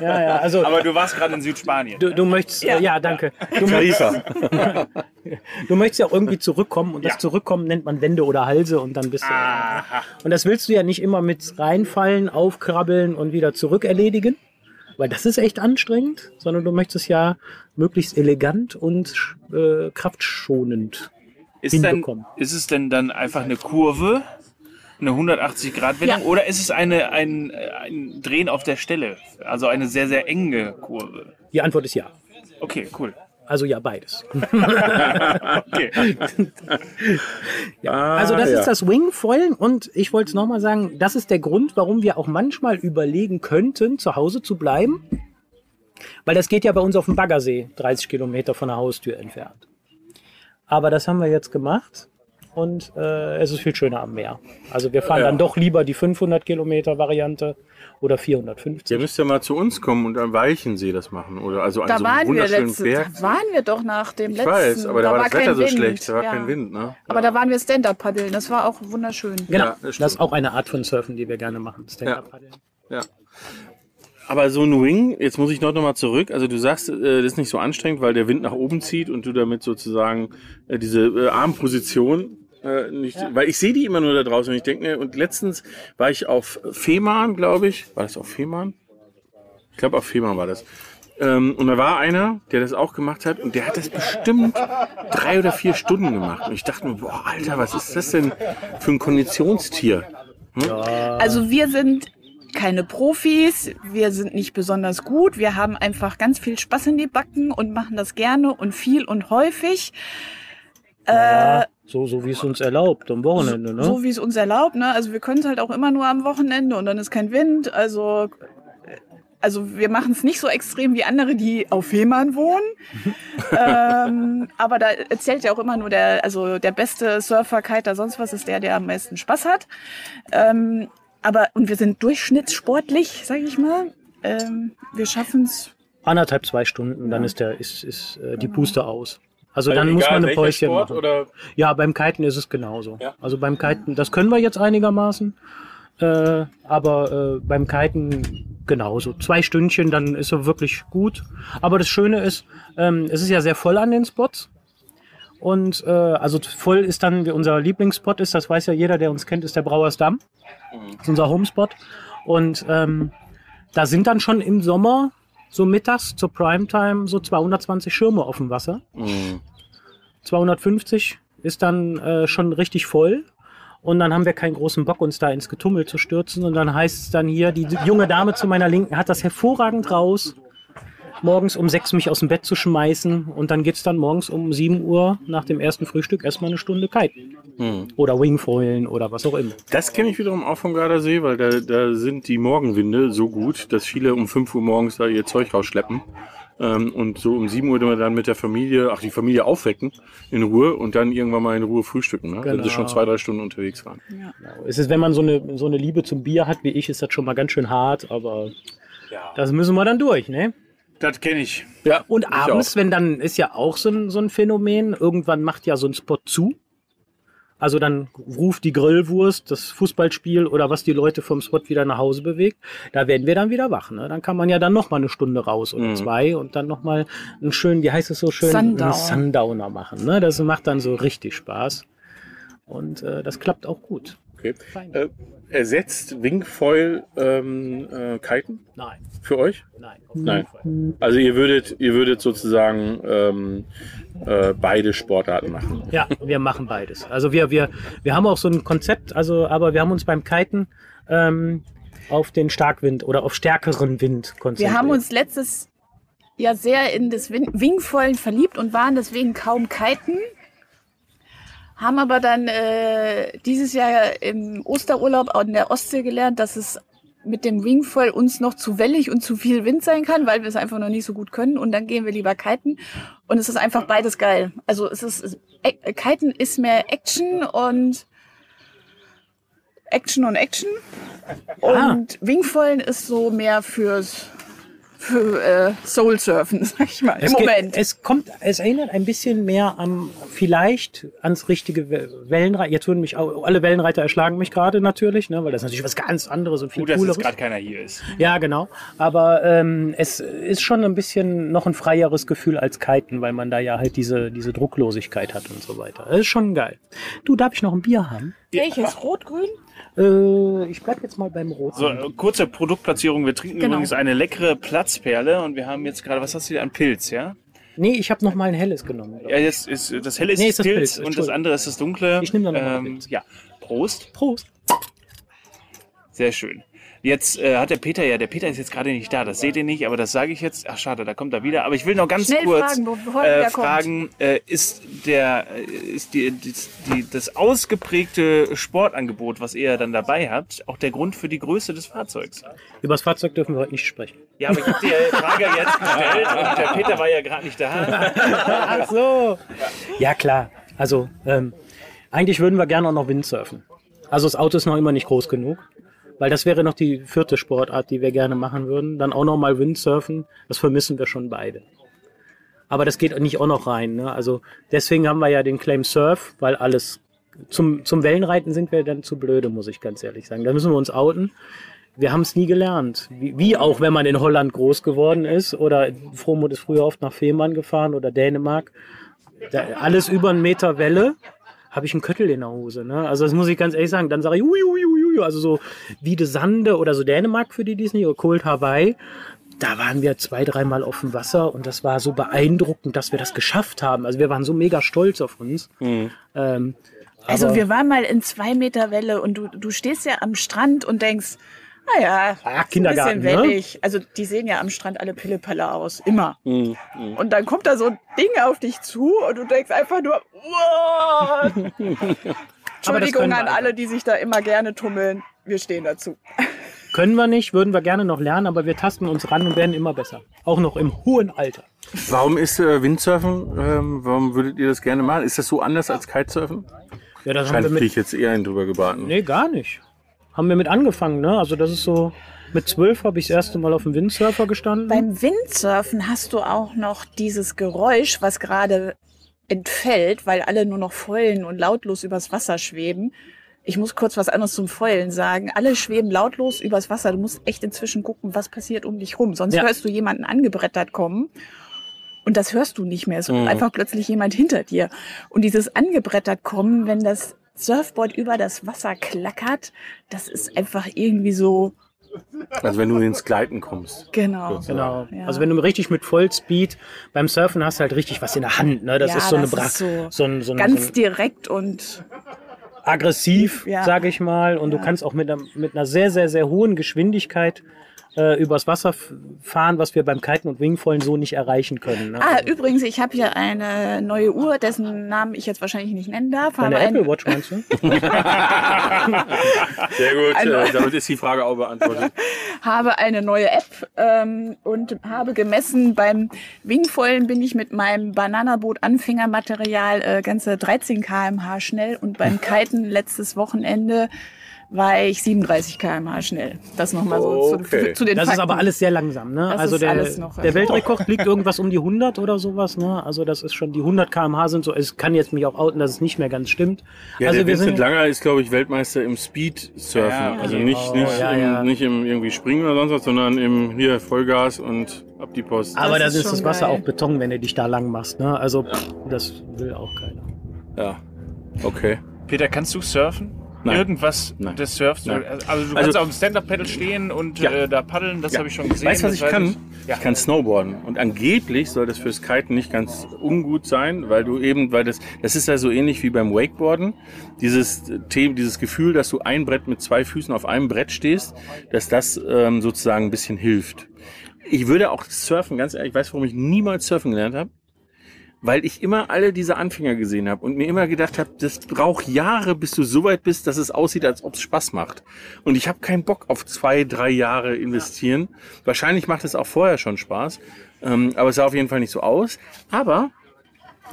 F: Ja, ja, also
B: Aber du warst gerade in Südspanien.
F: du, du möchtest ja, ja danke. Du, mö-
A: Khalifa.
F: du möchtest ja auch irgendwie zurückkommen und das
B: Ja.
F: Zurückkommen nennt man Wände oder Halse und dann bist du Und das willst du ja nicht immer mit reinfallen, aufkrabbeln und wieder zurück erledigen, weil das ist echt anstrengend, sondern du möchtest ja möglichst elegant und äh, kraftschonend.
B: Ist, denn,
F: hinbekommen.
B: ist es denn dann einfach eine Kurve, eine 180-Grad-Wendung,
E: Ja.
B: oder ist es eine, ein, ein Drehen auf der Stelle? Also eine sehr, sehr enge Kurve.
F: Die Antwort ist ja.
B: Okay, cool.
F: Also ja, beides.
B: Okay.
F: Also das
A: Ah, ja.
F: ist das Wingfoilen und ich wollte es nochmal sagen, das ist der Grund, warum wir auch manchmal überlegen könnten, zu Hause zu bleiben. Weil das geht ja bei uns auf dem Baggersee, 30 Kilometer von der Haustür entfernt. Aber das haben wir jetzt gemacht und äh, es ist viel schöner am Meer. Also wir fahren
A: Ja.
F: dann doch lieber die 500 Kilometer Variante oder 450.
A: Ihr müsst ja mal zu uns kommen und am Weichensee das machen. Oder also an
E: Da
A: so einem
E: waren wir
A: wunderschönen
E: letzte,
A: Berg.
E: da waren wir doch nach dem
A: Ich
E: letzten.
A: weiß, aber da, war das Wetter
E: kein
A: so
E: Wind.
A: schlecht, da war
E: ja.
A: kein Wind, ne?
E: Aber da waren wir Stand-Up paddeln, das war auch wunderschön.
F: Genau,
A: Ja, das
F: das, ist auch eine Art von Surfen, die wir gerne machen. Stand-up-Paddeln.
A: Ja. Aber so ein Wing, jetzt muss ich noch mal zurück. Also du sagst, äh, das ist nicht so anstrengend, weil der Wind nach oben zieht und du damit sozusagen äh, diese äh, Armposition äh, nicht, weil ich sehe die immer nur da draußen und ich denke mir, und letztens war ich auf Fehmarn, glaube ich. War das auf Fehmarn? Ich glaube, auf Fehmarn war das. Ähm, und da war einer, der das auch gemacht hat und der hat das bestimmt drei oder vier Stunden gemacht. Und ich dachte mir, boah, Alter, was ist das denn für ein Konditionstier?
E: Also wir sind keine Profis, wir sind nicht besonders gut, wir haben einfach ganz viel Spaß in die Backen und machen das gerne und viel und häufig.
F: Ja, so, so wie es uns erlaubt, am Wochenende. Ne?
E: So wie es uns erlaubt, ne? Also wir können es halt auch immer nur am Wochenende und dann ist kein Wind. Also, äh, also wir machen es nicht so extrem wie andere, die auf Fehmarn wohnen. ähm, aber da erzählt ja auch immer nur der, also der beste Surfer, Kiter, sonst was ist der, der am meisten Spaß hat. Ähm, aber und wir sind durchschnittssportlich, sage ich mal. Ähm, wir schaffen es.
F: anderthalb, zwei Stunden, dann ist der ist, ist äh, die Puste aus. Also
A: Weil
F: dann muss man eine Päuschen
A: Sport
F: machen.
A: Oder
F: Ja, beim Kiten ist es genauso.
A: Ja.
F: Also beim Kiten, das können wir jetzt einigermaßen, äh, aber äh, beim Kiten genauso. Zwei Stündchen, dann ist er wirklich gut. Aber das Schöne ist, ähm, es ist ja sehr voll an den Spots. Und äh, also voll ist dann, wie unser Lieblingsspot ist, das weiß ja jeder, der uns kennt, ist der Brauersdamm. Das ist unser Homespot. Und ähm, da sind dann schon im Sommer so mittags zur Primetime so 220 Schirme auf dem Wasser. 250 ist dann äh, schon richtig voll. Und dann haben wir keinen großen Bock, uns da ins Getummel zu stürzen. Und dann heißt es dann hier, die junge Dame zu meiner Linken hat das hervorragend raus, morgens um sechs mich aus dem Bett zu schmeißen. Und dann geht's dann morgens um 7 Uhr nach dem ersten Frühstück erstmal eine Stunde kiten. Oder Wingfoilen oder was auch immer.
A: Das kenne ich wiederum auch vom Gardasee, weil da, da sind die Morgenwinde so gut, dass viele um 5 Uhr morgens da ihr Zeug rausschleppen. Ähm, und so um 7 Uhr dann mit der Familie, ach die Familie aufwecken in Ruhe und dann irgendwann mal in Ruhe frühstücken, ne? wenn sie
F: Genau.
A: schon zwei, drei Stunden unterwegs waren.
F: Es ist, wenn man so eine, so eine Liebe zum Bier hat wie ich, ist das schon mal ganz schön hart, aber das müssen wir dann durch, ne?
B: Das kenne ich.
A: Ja,
F: Und
A: ich
F: abends,
A: auch.
F: wenn dann ist ja auch so ein, so ein Phänomen, irgendwann macht ja so ein Spot zu. Also dann ruft die Grillwurst, das Fußballspiel oder was die Leute vom Spot wieder nach Hause bewegt. Da werden wir dann wieder wach. Ne? Dann kann man ja dann noch mal eine Stunde raus oder zwei und dann noch mal einen schönen, wie heißt es so schön,
E: Sundowner.
F: einen Sundowner machen. Ne? Das macht dann so richtig Spaß. Und äh, das klappt auch gut.
A: Okay. Äh, ersetzt Wingfoil ähm, äh, Kiten
F: Nein,
A: für euch?
F: nein. auf
A: Nein. Also ihr würdet, ihr würdet sozusagen ähm, äh, beide Sportarten machen.
F: Ja, wir machen beides. Also wir, wir, wir haben auch so ein Konzept, also, aber wir haben uns beim Kiten ähm, auf den Starkwind oder auf stärkeren Wind konzentriert.
E: Wir haben uns letztes Jahr sehr in das Win- Wingvollen verliebt und waren deswegen kaum kiten. Haben aber dann äh, dieses Jahr im Osterurlaub in der Ostsee gelernt, dass es mit dem Wingfoil uns noch zu wellig und zu viel Wind sein kann, weil wir es einfach noch nicht so gut können. Und dann gehen wir lieber kiten. Und es ist einfach beides geil. Also es ist, äh, kiten ist mehr Action und Action und Action. Und Wingfoilen ist so mehr fürs für äh, Soul Surfen, sag ich mal, im
F: Es geht-
E: Moment.
F: Es kommt, es erinnert ein bisschen mehr am, vielleicht ans richtige We- Wellenreiter. Jetzt würden mich auch, alle Wellenreiter erschlagen mich gerade natürlich, ne, weil das natürlich was ganz anderes und viel
B: Gut, dass
F: cooleres.
B: jetzt gerade keiner hier ist.
F: Ja, genau. Aber ähm, es ist schon ein bisschen noch ein freieres Gefühl als Kiten, weil man da ja halt diese, diese Drucklosigkeit hat und so weiter. Das ist schon geil. Du, darf ich noch ein Bier haben?
E: Welches? Rot-Grün?
F: Äh, ich bleib jetzt mal beim Rot.
B: So, äh, kurze Produktplatzierung. Wir trinken
E: Genau.
B: übrigens eine leckere Platzperle und wir haben jetzt gerade, was hast du hier an Pilz, ja?
F: Nee, ich habe noch mal ein helles genommen.
B: Ja, jetzt ist das helle ist
F: Nee, ist das
B: Pilz
F: Pilz,
B: und das andere ist das dunkle.
F: Ich nehm dann noch mal
B: ähm,
F: Pilz.
B: Ja, Prost.
F: Prost.
B: Sehr schön. Jetzt äh, hat der Peter ja, der Peter ist jetzt gerade nicht da, das seht ihr nicht, aber das sage ich jetzt. Ach schade, da kommt er wieder. Aber ich will noch ganz
E: Schnell
B: kurz
E: fragen, bevor
B: äh, fragen, äh, ist der äh, ist die, die, die, das ausgeprägte Sportangebot, was ihr dann dabei habt, auch der Grund für die Größe des Fahrzeugs?
F: Über das Fahrzeug dürfen wir heute nicht sprechen.
B: Ja, aber ich habe die Frage jetzt gestellt und der Peter war ja gerade nicht da.
F: Ach so. Ja, klar. Also, ähm, eigentlich würden wir gerne auch noch Windsurfen. Also das Auto ist noch immer nicht groß genug. Weil das wäre noch die vierte Sportart, die wir gerne machen würden. Dann auch noch mal Windsurfen. Das vermissen wir schon beide. Aber das geht nicht auch noch rein. Ne? Also deswegen haben wir ja den Claim Surf, weil alles zum, zum Wellenreiten sind wir dann zu blöde, muss ich ganz ehrlich sagen. Da müssen wir uns outen. Wir haben es nie gelernt. Wie, wie auch, wenn man in Holland groß geworden ist oder Frohmut ist früher oft nach Fehmarn gefahren oder Dänemark. Da, alles über einen Meter Welle habe ich einen Köttel in der Hose. Ne? Also das muss ich ganz ehrlich sagen. Dann sage ich, ui, ui, ui, ui, also so wie de Sande oder so Dänemark für die, die es nicht, oder Cold Hawaii. Da waren wir zwei, dreimal auf dem Wasser und das war so beeindruckend, dass wir das geschafft haben. Also wir waren so mega stolz auf uns. Ähm,
E: Also wir waren mal in zwei Meter Welle und du, du stehst ja am Strand und denkst, naja,
F: Ah,
E: ein
F: Kindergarten,
E: bisschen
F: ne?
E: wellig. Also die sehen ja am Strand alle Pillepalle aus, immer. Und dann kommt da so ein Ding auf dich zu und du denkst einfach nur, wow. Entschuldigung an alle, die sich da immer gerne tummeln. Wir stehen dazu.
F: Können wir nicht, würden wir gerne noch lernen, aber wir tasten uns ran und werden immer besser. Auch noch im hohen Alter.
A: Warum ist äh, Windsurfen, ähm, warum würdet ihr das gerne machen? Ist das so anders als Kitesurfen?
F: Ja, das haben
A: Scheint
F: wir mit,
A: krieg ich jetzt eher einen drüber gebraten.
F: Nee, gar nicht. Haben wir mit angefangen, ne? Also das ist so, mit zwölf habe ich das erste Mal auf dem Windsurfer gestanden.
E: Beim Windsurfen hast du auch noch dieses Geräusch, was gerade entfällt, weil alle nur noch Fäulen und lautlos übers Wasser schweben. Ich muss kurz was anderes zum Fäulen sagen. Alle schweben lautlos übers Wasser. Du musst echt inzwischen gucken, was passiert um dich rum. Sonst
F: Ja.
E: hörst du jemanden angebrettert kommen. Und das hörst du nicht mehr. Es ist einfach plötzlich jemand hinter dir. Und dieses angebrettert kommen, wenn das Surfboard über das Wasser klackert, das ist einfach irgendwie so,
A: Also wenn du ins Gleiten kommst.
E: genau.
F: Genau.
E: Ja.
F: Also wenn du richtig mit Vollspeed beim Surfen hast, halt richtig was in der Hand. Ne? Das
E: Ja,
F: ist so eine
E: das
F: Bra
E: ist so
F: so ein, so ein,
E: Ganz
F: so ein
E: direkt und
F: aggressiv,
E: Ja.
F: sage ich mal. Und du kannst auch mit einer, mit einer sehr, sehr, sehr hohen Geschwindigkeit äh, übers Wasser fahren, was wir beim Kiten und Wingvollen so nicht erreichen können. Ne?
E: Ah, übrigens, ich habe hier eine neue Uhr, dessen Namen ich jetzt wahrscheinlich nicht nennen darf.
F: Deine
E: Habe,
F: Apple
E: ein,
F: Watch meinst du?
A: Sehr gut,
E: Also-
A: damit ist die Frage auch beantwortet.
E: habe eine neue App ähm, und habe gemessen, beim Wingvollen bin ich mit meinem Bananaboot-Anfängermaterial äh, ganze 13 km/h schnell und beim Kiten letztes Wochenende war ich 37 km/h schnell. Das nochmal so
A: Okay.
E: zu, zu den
F: Das ist
E: Fakten.
F: aber alles sehr langsam, ne?
E: Das
F: also
E: ist
F: der,
E: alles noch-
F: der Weltrekord liegt irgendwas um die 100 oder sowas, ne? Also das ist schon die 100 km/h sind so. Es kann jetzt mich auch outen, dass es nicht mehr ganz stimmt.
A: Ja,
F: also
A: der
F: wir
A: Vincent
F: sind
A: Langer ist, glaube ich, Weltmeister im Speed-Surfen.
B: Ja,
A: also
B: okay.
A: nicht,
F: Oh,
A: nicht,
F: ja,
A: im,
F: ja.
A: nicht im irgendwie Springen oder sonst was, sondern im hier Vollgas und ab die Post.
F: aber
E: Das
F: das
E: ist
F: ist das Wasser
E: geil.
F: auch Beton, wenn du dich da lang machst, ne? Also pff, das will auch keiner.
A: Ja. Okay.
B: Peter, kannst du surfen?
A: Nein.
B: Irgendwas
A: Nein.
B: des Surfs?
A: Nein.
B: Also du
A: Also-
B: kannst auf dem Stand-Up-Pedal stehen und
A: Ja.
B: äh, da paddeln, das
A: Ja.
B: habe ich schon gesehen.
A: Weißt du, was ich kann?
B: Ja.
A: Ich kann Snowboarden. Und angeblich soll das fürs Kiten nicht ganz ungut sein, weil du eben, weil das, das ist ja so ähnlich wie beim Wakeboarden. Dieses Thema, dieses Gefühl, dass du ein Brett mit zwei Füßen auf einem Brett stehst, dass das ähm, sozusagen ein bisschen hilft. Ich würde auch surfen, ganz ehrlich, ich weiß, warum ich niemals surfen gelernt habe. Weil ich immer alle diese Anfänger gesehen habe und mir immer gedacht habe, das braucht Jahre, bis du so weit bist, dass es aussieht, als ob es Spaß macht. Und ich habe keinen Bock auf zwei, drei Jahre investieren. Wahrscheinlich macht es auch vorher schon Spaß, ähm, aber es sah auf jeden Fall nicht so aus. Aber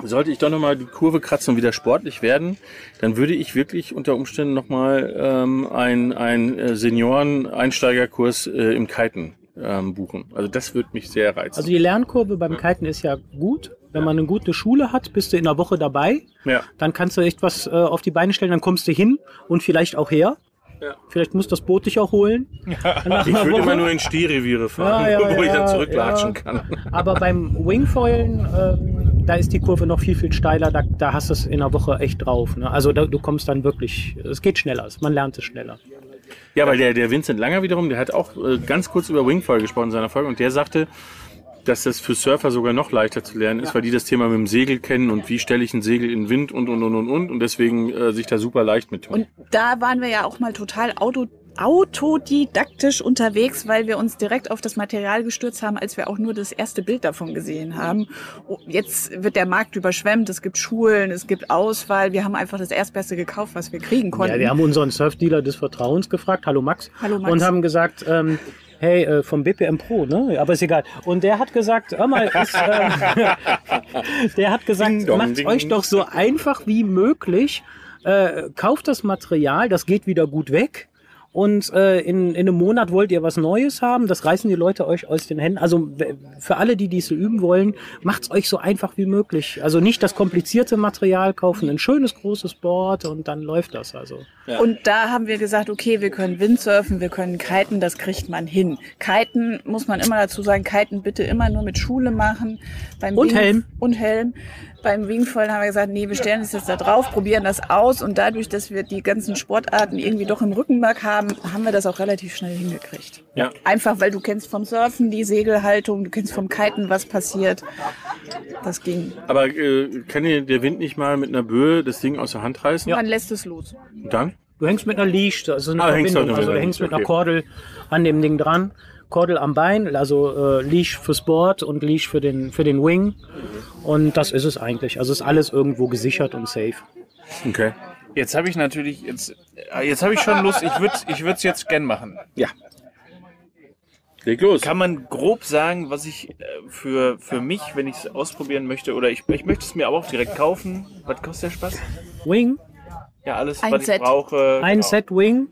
A: sollte ich doch nochmal die Kurve kratzen und wieder sportlich werden, dann würde ich wirklich unter Umständen nochmal ähm, ein, ein äh, Senioren-Einsteigerkurs äh, im Kiten ähm, buchen. Also das würde mich sehr reizen.
F: Also die Lernkurve beim Kiten ist ja gut. Wenn man eine gute Schule hat, bist du in einer Woche dabei.
A: ja.
F: Dann kannst du echt was äh, auf die Beine stellen, dann kommst du hin und vielleicht auch her.
A: Ja.
F: Vielleicht muss das Boot dich auch holen. Nach
A: Ich würde immer nur in Stehreviere fahren,
F: Ja, ja,
A: wo ich
F: ja,
A: dann zurücklatschen
F: ja.
A: kann.
F: Aber beim Wingfoilen, ähm, da ist die Kurve noch viel, viel steiler. Da, da hast du es in einer Woche echt drauf. Ne? Also da, du kommst dann wirklich, es geht schneller, man lernt es schneller.
A: Ja, weil der, der Vincent Langer wiederum, der hat auch äh, ganz kurz über Wingfoil gesprochen in seiner Folge und der sagte, dass das für Surfer sogar noch leichter zu lernen ist, weil die das Thema mit dem Segel kennen und wie stelle ich ein Segel in Wind und und und und und und deswegen äh, sich da super leicht mit tun.
E: Und da waren wir ja auch mal total auto, autodidaktisch unterwegs, weil wir uns direkt auf das Material gestürzt haben, als wir auch nur das erste Bild davon gesehen haben. Oh, Jetzt wird der Markt überschwemmt, es gibt Schulen, es gibt Auswahl. Wir haben einfach das Erstbeste gekauft, was wir kriegen konnten.
F: Ja, wir haben unseren Surfdealer des Vertrauens gefragt, hallo Max,
E: Hallo Max.
F: und haben gesagt, ähm, hey, äh, vom BPM Pro, ne? Aber ist egal. Und der hat gesagt, hör mal, ist, ähm, der hat gesagt, macht euch doch so einfach wie möglich. Äh, kauft das Material, das geht wieder gut weg. Und äh, in, in einem Monat wollt ihr was Neues haben, das reißen die Leute euch aus den Händen. Also für alle, die dies so üben wollen, macht's euch so einfach wie möglich. Also nicht das komplizierte Material kaufen, ein schönes großes Board und dann läuft das. Also
E: Und da haben wir gesagt, okay, wir können Windsurfen, wir können kiten, das kriegt man hin. Kiten muss man immer dazu sagen, kiten bitte immer nur mit Schule machen. Beim
F: Und Helm.
E: Und Helm. Beim Wingfoil haben wir gesagt, nee, wir stellen uns jetzt da drauf, probieren das aus und dadurch, dass wir die ganzen Sportarten irgendwie doch im Rückenmark haben, haben wir das auch relativ schnell hingekriegt.
A: Ja.
E: Einfach, weil du kennst vom Surfen die Segelhaltung, du kennst vom Kiten, was passiert. Das ging.
A: Aber äh, kann dir der Wind nicht mal mit einer Böe das Ding aus der Hand reißen?
E: Man lässt es los.
A: Und dann?
F: Du hängst mit einer Leash, also eine
A: Ah, hängst
F: Verbindung. Also du hängst mit einer
A: okay.
F: Kordel an dem Ding dran. Kordel am Bein, also äh, Leash fürs Board und Leash für den, für den Wing. Und das ist es eigentlich. Also ist alles irgendwo gesichert und safe.
A: Okay.
B: Jetzt habe ich natürlich, jetzt, äh, jetzt habe ich schon Lust, ich würde ich es jetzt gern machen.
A: Ja. Leg los.
B: Kann man grob sagen, was ich äh, für, für mich, wenn ich es ausprobieren möchte, oder ich, ich möchte es mir aber auch direkt kaufen. Was kostet der Spaß?
F: Wing,
B: Ja, alles,
E: Ein
B: was ich
E: Set.
B: brauche.
F: ein
B: genau.
F: Set Wing.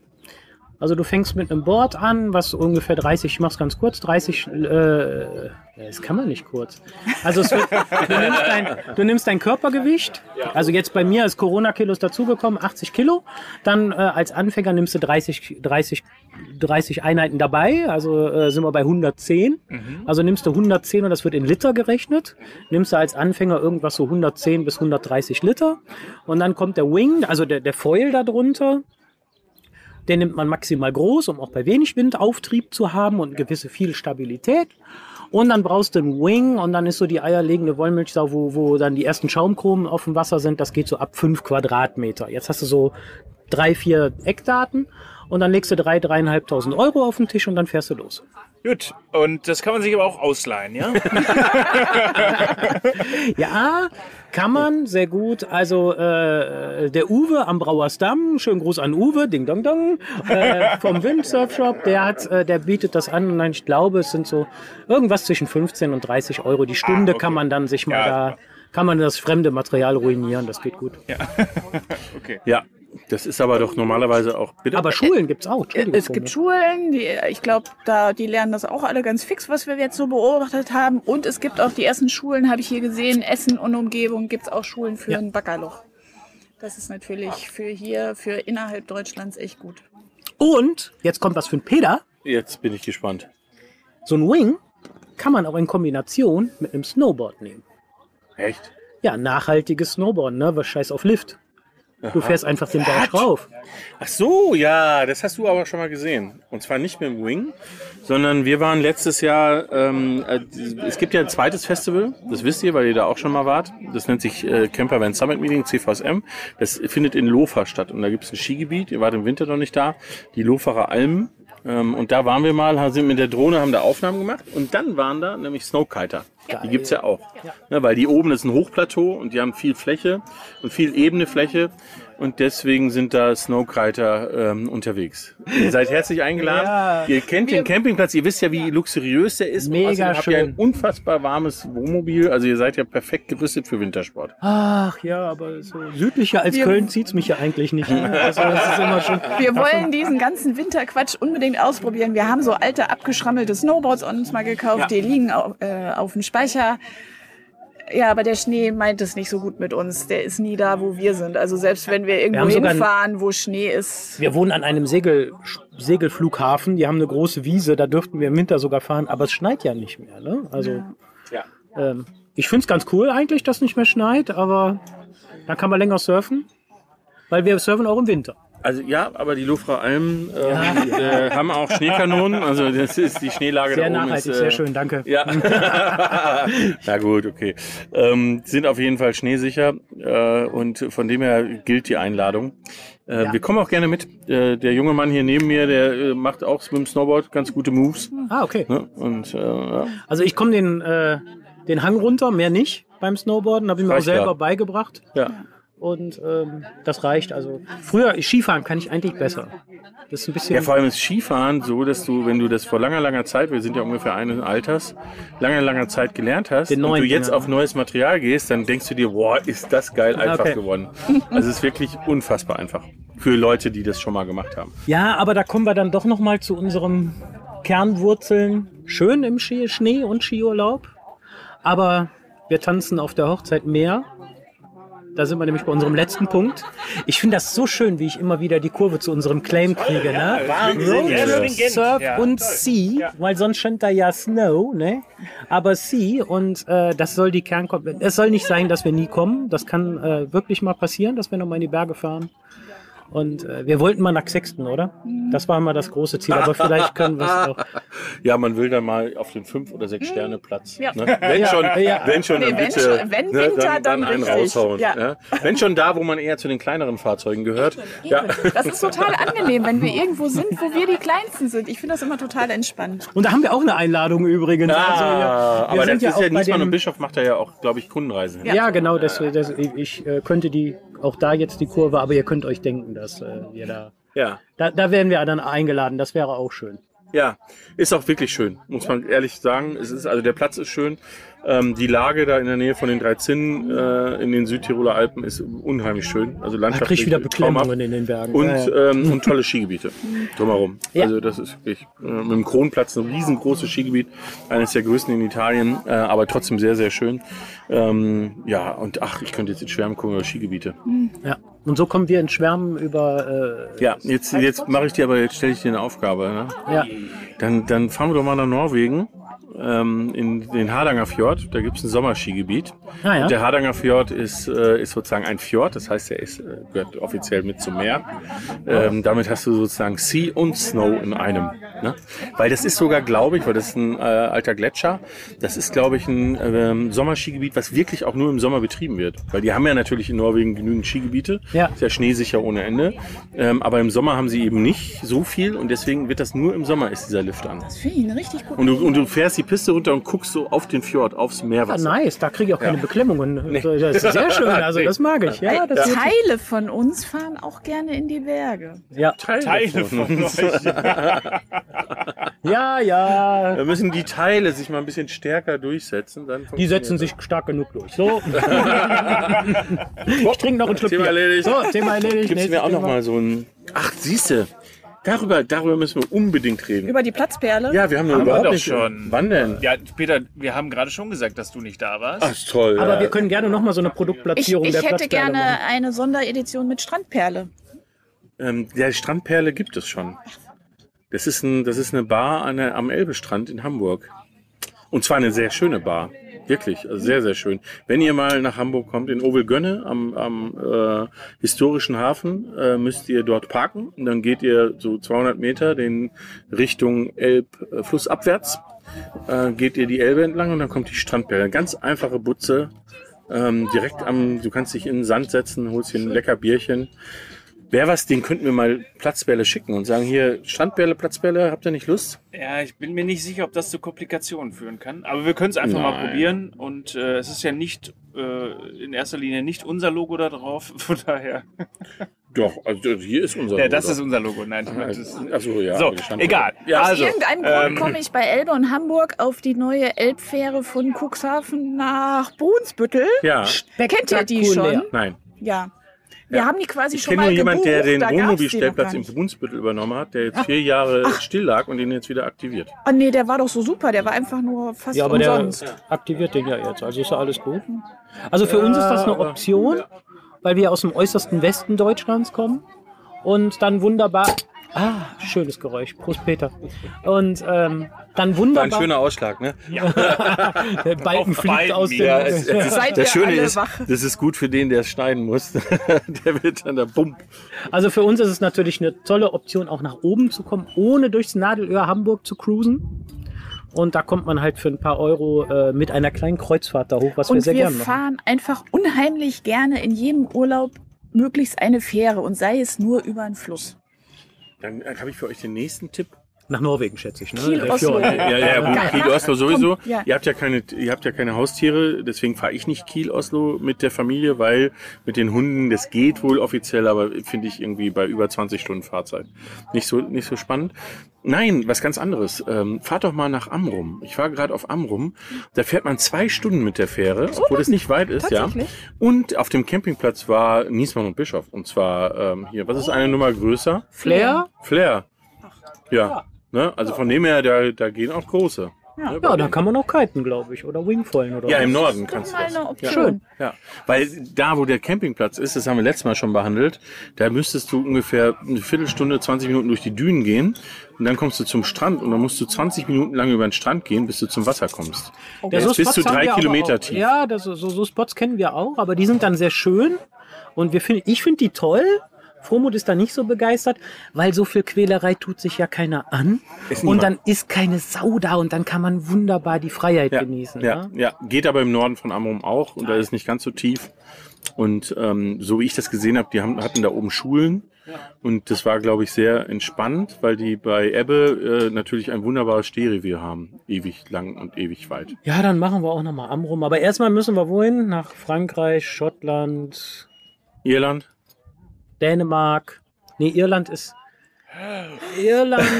F: Also du fängst mit einem Board an, was ungefähr 30, ich mach's ganz kurz, 30, äh, das kann man nicht kurz. Also wird, du, nimmst dein, du nimmst dein Körpergewicht, also jetzt bei mir ist Corona-Kilos dazugekommen, 80 Kilo, dann äh, als Anfänger nimmst du 30, 30, 30 Einheiten dabei, also äh, sind wir bei 110. Also nimmst du 110 und das wird in Liter gerechnet, nimmst du als Anfänger irgendwas so 110 bis 130 Liter. Und dann kommt der Wing, also der, der Foil darunter, den nimmt man maximal groß, um auch bei wenig Wind Auftrieb zu haben und gewisse viel Stabilität. Und dann brauchst du einen Wing und dann ist so die eierlegende Wollmilchsau, wo, wo dann die ersten Schaumkromen auf dem Wasser sind, das geht so ab fünf Quadratmeter. Jetzt hast du so drei, vier Eckdaten und dann legst du drei, dreieinhalbtausend Euro auf den Tisch und dann fährst du los.
B: Gut, und das kann man sich aber auch ausleihen, ja?
F: Ja, kann man, sehr gut. Also äh, der Uwe am Brauersdamm, schönen Gruß an Uwe, ding dong dong, äh, vom Windsurf Shop, der hat, äh, der bietet das an. Und ich glaube, es sind so irgendwas zwischen 15 und 30 Euro die Stunde
B: Ah, okay.
F: kann man dann sich mal
B: Ja,
F: da kann man das fremde Material ruinieren, das geht gut.
A: Ja, das ist aber doch normalerweise auch. Bitte?
F: Aber Schulen gibt's auch. Entschuldigung,
E: Es gibt Schulen, die, ich glaube, da, die lernen das auch alle ganz fix, was wir jetzt so beobachtet haben. Und es gibt auch die ersten Schulen, habe ich hier gesehen, Essen und Umgebung, gibt es auch Schulen für ein Baggerloch. Das ist natürlich für hier, für innerhalb Deutschlands echt gut.
F: Und, jetzt kommt was für ein Peter,
A: Jetzt bin ich gespannt.
F: so ein Wing kann man auch in Kombination mit einem Snowboard nehmen.
A: Echt?
F: Ja, nachhaltiges Snowboard, ne? Was scheiß auf Lift. Du fährst einfach den Berg rauf.
A: Ach so, ja, das hast du aber schon mal gesehen. Und zwar nicht mit dem Wing, sondern wir waren letztes Jahr, ähm, äh, es gibt ja ein zweites Festival, das wisst ihr, weil ihr da auch schon mal wart. Das nennt sich äh, Camper Van Summit Meeting, CVSM. Das findet in Lofa statt und da gibt es ein Skigebiet. Ihr wart im Winter noch nicht da, die Lofacher Almen. Ähm, und da waren wir mal, haben- sind mit der Drohne, haben da Aufnahmen gemacht und dann waren da nämlich Snowkiter. Die gibt's ja auch. Ne, weil die oben ist ein Hochplateau und die haben viel Fläche und viel ebene Fläche. Und deswegen sind da Snowkiter ähm, unterwegs. Ihr seid herzlich eingeladen.
F: Ja.
A: Ihr kennt den Campingplatz, ihr wisst ja, wie luxuriös der ist.
F: Mega
A: außerdem habt ihr ein
F: schön.
A: unfassbar warmes Wohnmobil. Also ihr seid ja perfekt gerüstet für Wintersport.
F: Ach ja, aber so südlicher als Köln zieht's mich ja eigentlich nicht. Also das ist immer schon.
E: Wir wollen diesen ganzen Winterquatsch unbedingt ausprobieren. Wir haben so alte, abgeschrammelte Snowboards uns mal gekauft. Die liegen auf, äh, auf dem Speicher. Ja, aber der Schnee meint es nicht so gut mit uns. Der ist nie da, wo wir sind. Also selbst wenn wir irgendwo
F: ein-
E: hinfahren, wo Schnee ist.
F: Wir wohnen an einem Segel, Segelflughafen, die haben eine große Wiese, da dürften wir im Winter sogar fahren, aber es schneit ja nicht mehr. Ne? Also
A: Ja.
F: ähm, ich find's ganz cool eigentlich, dass nicht mehr schneit, aber dann kann man länger surfen, weil wir surfen auch im Winter.
A: Also ja, aber die Lufra Almen ähm, äh, haben auch Schneekanonen. Also das ist die Schneelage
F: Sehr
A: da oben.
F: nachhaltig,
A: ist, äh,
F: sehr schön, danke.
A: Ja. Na gut, okay. Ähm, sind auf jeden Fall schneesicher äh, und von dem her gilt die Einladung. Äh, Wir kommen auch gerne mit. Äh, der junge Mann hier neben mir, der äh, macht auch mit dem Snowboard ganz gute Moves.
F: Ah, okay.
A: Ne? Und äh, ja.
F: Also ich komme den, äh, den Hang runter, mehr nicht beim Snowboarden, habe ich mir auch
A: Reicht
F: selber
A: ja.
F: beigebracht.
A: ja.
F: Und ähm, das reicht. Also früher Skifahren kann ich eigentlich besser. Das ist ein bisschen.
A: Ja, vor allem ist Skifahren so, dass du, wenn du das vor langer, langer Zeit, wir sind ja ungefähr eines Alters, langer, langer Zeit gelernt hast
F: Den
A: und
F: neuen
A: du jetzt auf neues Material gehst, dann denkst du dir, boah, ist das geil einfach
F: Okay.
A: geworden. Also es ist wirklich unfassbar einfach. Für Leute, die das schon mal gemacht haben.
F: Ja, aber da kommen wir dann doch noch mal zu unserem Kernwurzeln. Schön im Schnee und Skiurlaub. Aber wir tanzen auf der Hochzeit mehr. Da sind wir nämlich bei unserem letzten Punkt. Ich finde das so schön, wie ich immer wieder die Kurve zu unserem Claim kriege. Ne? Road, Surf und Sea, weil sonst stand da ja Snow, ne? Aber Sea und äh, das soll die Kernkompetenz. Es soll nicht sein, dass wir nie kommen. Das kann äh, wirklich mal passieren, dass wir noch mal in die Berge fahren. Und äh, wir wollten mal nach Sexten, oder? Das war mal das große Ziel, aber vielleicht können wir es auch.
A: Ja, man will dann mal auf den fünf oder sechs Sterne Platz.
E: Ja.
A: Ne? Wenn schon,
F: ja.
A: wenn schon,
E: Nee,
A: dann
E: wenn
A: bitte,
E: schon- wenn
A: ne,
E: Winter,
A: dann, dann
E: dann
A: einen
E: richtig.
A: raushauen.
E: Ja.
A: Ja. Wenn schon da, wo man eher zu den kleineren Fahrzeugen gehört. Ja.
E: Das ist total angenehm, wenn wir irgendwo sind, wo wir die Kleinsten sind. Ich finde das immer total entspannt.
F: Und da haben wir auch eine Einladung übrigens.
A: Ah,
F: Also, ja, wir
A: aber das ist ja,
F: bei
A: Niesmann
F: dem-
A: und Bischof macht da ja auch, glaube ich, Kundenreisen hin.
F: Ja, genau. Das, das, ich äh, könnte die auch da jetzt die Kurve, aber ihr könnt euch denken, dass äh, wir da,
A: Ja.
F: da. Da werden wir dann eingeladen. Das wäre auch schön.
A: Ja, ist auch wirklich schön, muss man ehrlich sagen. Es ist, also der Platz ist schön. Ähm, die Lage da in der Nähe von den drei Zinnen äh, in den Südtiroler Alpen ist unheimlich schön. Also
F: Da kriege ich wieder. Beklemmungen in den Bergen.
A: Und,
F: Ja, ja.
A: ähm, und tolle Skigebiete drumherum.
F: Ja.
A: Also das ist wirklich äh, mit dem Kronplatz ein riesengroßes Skigebiet, eines der größten in Italien, äh, aber trotzdem sehr, sehr schön. Ähm, ja, und ach, ich könnte jetzt in Schwärmen gucken über Skigebiete.
F: ja. Und so kommen wir in Schwärmen über. Äh,
A: Ja, jetzt, jetzt mache ich dir aber, jetzt stelle ich dir eine Aufgabe. Ne?
F: ja.
A: Dann, dann fahren wir doch mal nach Norwegen. Ähm, in den Hardanger Fjord, da gibt es ein Sommerskigebiet.
F: Ah, ja.
A: Und der Hardanger Fjord ist, äh, ist sozusagen ein Fjord, das heißt, er ist, äh, gehört offiziell mit zum Meer. Ähm, damit hast du sozusagen Sea und Snow in einem. Ne? Weil das ist sogar, glaube ich, weil das ist ein äh, alter Gletscher, das ist, glaube ich, ein ähm, Sommerskigebiet, was wirklich auch nur im Sommer betrieben wird. Weil die haben ja natürlich in Norwegen genügend Skigebiete,
F: Ja.
A: ist ja schneesicher ohne Ende. Ähm, aber im Sommer haben sie eben nicht so viel und deswegen wird das nur im Sommer ist dieser Lift an.
E: Das finde ich eine richtig gute
A: Und du, und du fährst die Piste runter und guckst so auf den Fjord, aufs
F: Ah,
A: Meerwasser.
F: nice, da kriege ich auch keine Beklemmungen. Das ist sehr schön, also das mag ich. Ja, das wird-
E: Teile von uns fahren auch gerne in die Berge.
F: ja.
A: Teile
B: von euch.
F: Ja, ja.
A: Da müssen die Teile sich mal ein bisschen stärker durchsetzen. Dann
F: Die setzen sich stark genug durch. So. ich trinke noch ein Schluck
A: Thema
F: Bier.
A: erledigt.
F: So, Thema erledigt. Nächstes
A: mir auch noch
F: Thema.
A: mal so ein. Ach, siehste. Darüber, darüber müssen wir unbedingt reden.
E: Über die Platzperle?
A: Ja, wir haben
B: Haben wir
A: überhaupt
B: doch
A: nicht.
B: schon.
A: Wann denn?
B: Ja, Peter, wir haben gerade schon gesagt, dass du nicht da warst.
A: Ach, ist toll.
F: Aber
A: ja.
F: wir können gerne noch mal so eine
E: Ich,
F: Produktplatzierung
E: ich
F: der
E: hätte
F: Platzperle
E: gerne
F: machen.
E: eine Sonderedition mit Strandperle.
A: Ähm, ja, die Strandperle gibt es schon. Das ist, ein, das ist eine Bar an der, am Elbestrand in Hamburg. Und zwar eine sehr schöne Bar. Wirklich, also sehr, sehr schön. Wenn ihr mal nach Hamburg kommt, in Ovelgönne am, am äh, historischen Hafen, äh, müsst ihr dort parken. Und dann geht ihr so 200 Meter den Richtung Elb äh, flussabwärts. Äh, geht ihr die Elbe entlang und dann kommt die Strandperle. Ganz einfache Butze. Ähm, direkt am, du kannst dich in den Sand setzen, holst dir ein lecker Bierchen. Wäre was, den könnten wir mal Platzbälle schicken und sagen, hier, Strandbälle, Platzbälle, habt ihr nicht Lust?
B: Ja, ich bin mir nicht sicher, ob das zu Komplikationen führen kann. Aber wir können es einfach mal
A: Nein.
B: probieren. Und äh, es ist ja nicht äh, in erster Linie nicht unser Logo da drauf. Von daher.
A: Doch, also hier ist unser
B: Ja, das
A: Logo.
B: ist unser Logo. Nein, ich meine, das ist,
A: Achso, ja.
B: so, egal.
A: Ja,
E: Aus
B: also,
E: irgendeinem Grund
B: ähm,
E: komme ich bei Elbe und Hamburg auf die neue Elbfähre von Cuxhaven nach Brunsbüttel.
A: ja.
E: Kennt ihr die schon?
A: Nein.
E: Ja. Wir haben die quasi
A: Ich
E: schon
A: kenne
E: mal
A: nur jemanden, der den Wohnmobilstellplatz im. Brunsbüttel übernommen hat, der jetzt vier Jahre still lag und den jetzt wieder aktiviert.
E: Ah nee, der war doch so super, der war einfach nur fast
F: Ja, aber
E: umsonst.
F: der aktiviert den ja jetzt, also ist ja alles gut. Also für uns ist das eine Option, weil wir aus dem äußersten Westen Deutschlands kommen und dann wunderbar. Ah, schönes Geräusch. Prost, Peter. Und ähm, dann
A: War ein
F: wunderbar.
A: schöner Ausschlag, ne?
F: der Balken
B: Auf
F: fliegt
B: beiden
F: aus dem.
A: Ja, es, es ist,
E: Seid
A: das Schöne ist,
E: wach?
A: das ist gut für den, der es schneiden muss. der wird dann da bumm.
F: Also für uns ist es natürlich eine tolle Option, auch nach oben zu kommen, ohne durchs Nadelöhr Hamburg zu cruisen. Und da kommt man halt für ein paar Euro äh, mit einer kleinen Kreuzfahrt da hoch, was wir
E: Und
F: sehr
E: wir
F: gerne machen.
E: fahren einfach unheimlich gerne in jedem Urlaub möglichst eine Fähre und sei es nur über einen Fluss.
A: Dann habe ich für euch den nächsten Tipp.
F: Nach Norwegen, schätze ich. Ne?
E: Kiel, Oslo.
F: Fjord.
A: Ja, ja, gut. Kiel, Oslo sowieso.
E: Komm, ja.
A: Ihr habt ja keine, ihr habt ja keine Haustiere, deswegen fahre ich nicht Kiel, Oslo mit der Familie, weil mit den Hunden, das geht wohl offiziell, aber finde ich irgendwie bei über 20 Stunden Fahrzeit nicht so, nicht so spannend. Nein, was ganz anderes. Ähm, fahrt doch mal nach Amrum. Ich war gerade auf Amrum. Da fährt man zwei Stunden mit der Fähre, obwohl es nicht weit ist, ja. Und auf dem Campingplatz war Niesmann und Bischof. Und zwar ähm, hier, was ist eine Nummer größer?
F: Flair?
A: Flair. Ja. Ne? Also von dem her, da, da gehen auch große. Ne, bei
F: Ja, da kann man auch kiten, glaube ich. Oder Wingfoilen oder
A: Ja,
F: so.
A: im Norden kannst du das.
E: eine Option.
F: Schön.
A: Ja, weil da, wo der Campingplatz ist, das haben wir letztes Mal schon behandelt, da müsstest du ungefähr eine Viertelstunde, 20 Minuten durch die Dünen gehen und dann kommst du zum Strand und dann musst du 20 Minuten lang über den Strand gehen, bis du zum Wasser kommst.
F: Ja,
A: Der ist bis zu
F: Spots haben
A: drei Kilometer
F: auch.
A: tief.
F: Ja, das, so, so Spots kennen wir auch, aber die sind dann sehr schön. Und wir find, ich finde die toll. Frohmut ist da nicht so begeistert, weil so viel Quälerei tut sich ja keiner an. Und dann ist keine Sau da und dann kann man wunderbar die Freiheit
A: Ja,
F: genießen.
A: ja, ja, geht aber im Norden von Amrum auch und da ist es nicht ganz so tief. Und ähm, so wie ich das gesehen habe, die haben, hatten da oben Schulen und das war, glaube ich, sehr entspannt, weil die bei Ebbe äh, natürlich ein wunderbares Stehrevier haben, ewig lang und ewig weit.
F: Ja, dann machen wir auch nochmal Amrum. Aber erstmal müssen wir wohin? Nach Frankreich, Schottland,
A: Irland?
F: Dänemark. Nee, Irland ist. Irland.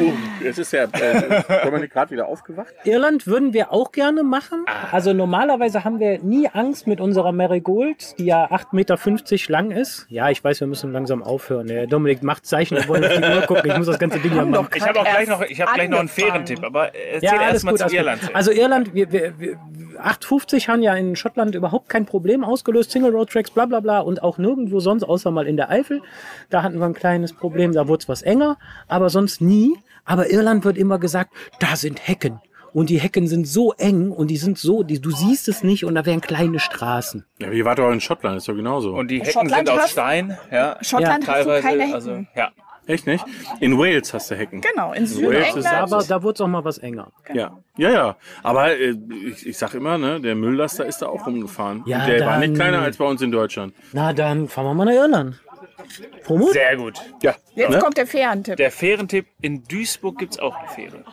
A: Oh, jetzt ist ja äh, Dominik gerade wieder aufgewacht.
F: Irland würden wir auch gerne machen. Also normalerweise haben wir nie Angst mit unserer Marigold, die ja 8,50 Meter lang ist. Ja, ich weiß, wir müssen langsam aufhören. Der Dominik macht Zeichen, wir wollen auf die Uhr gucken. Ich muss das ganze Ding ja
E: Haben
F: machen.
B: Ich habe auch gleich noch, ich hab gleich noch einen fairen Tipp, aber erzähl
F: Ja,
B: erst mal
F: gut.
B: zu Irland.
F: gut. Also Irland, wir, wir, wir, 850 haben ja in Schottland überhaupt kein Problem ausgelöst. Single Road Tracks, bla bla bla. Und auch nirgendwo sonst, außer mal in der Eifel. Da hatten wir ein kleines Problem, da wurde es was enger. Aber sonst nie. Aber Irland wird immer gesagt, da sind Hecken. Und die Hecken sind so eng und die sind so, die, du siehst es nicht und da wären kleine Straßen.
A: Ja, ihr wart doch in Schottland, ist doch genauso.
B: Und die Hecken
E: Schottland
B: sind aus Stein. Ja,
E: Schottland hast du
B: teilweise.
E: keine Hecken.
B: Also, ja.
A: Echt nicht? In Wales hast du Hecken.
E: Genau, in
A: Wales ist
E: Südengland.
F: Aber da wurde es auch mal was enger.
A: Ja, ja, ja. Aber äh, ich, ich sag immer, ne, der Mülllaster ist da auch rumgefahren.
F: Ja,
A: Und der war
F: dann-
A: nicht kleiner als bei uns in Deutschland.
F: Na, dann fahren wir mal nach Irland. Promut?
B: Sehr gut.
A: Ja.
E: Jetzt
A: ne?
E: kommt der Fährentipp.
B: Der Fährentipp, in Duisburg gibt es auch eine Fähre.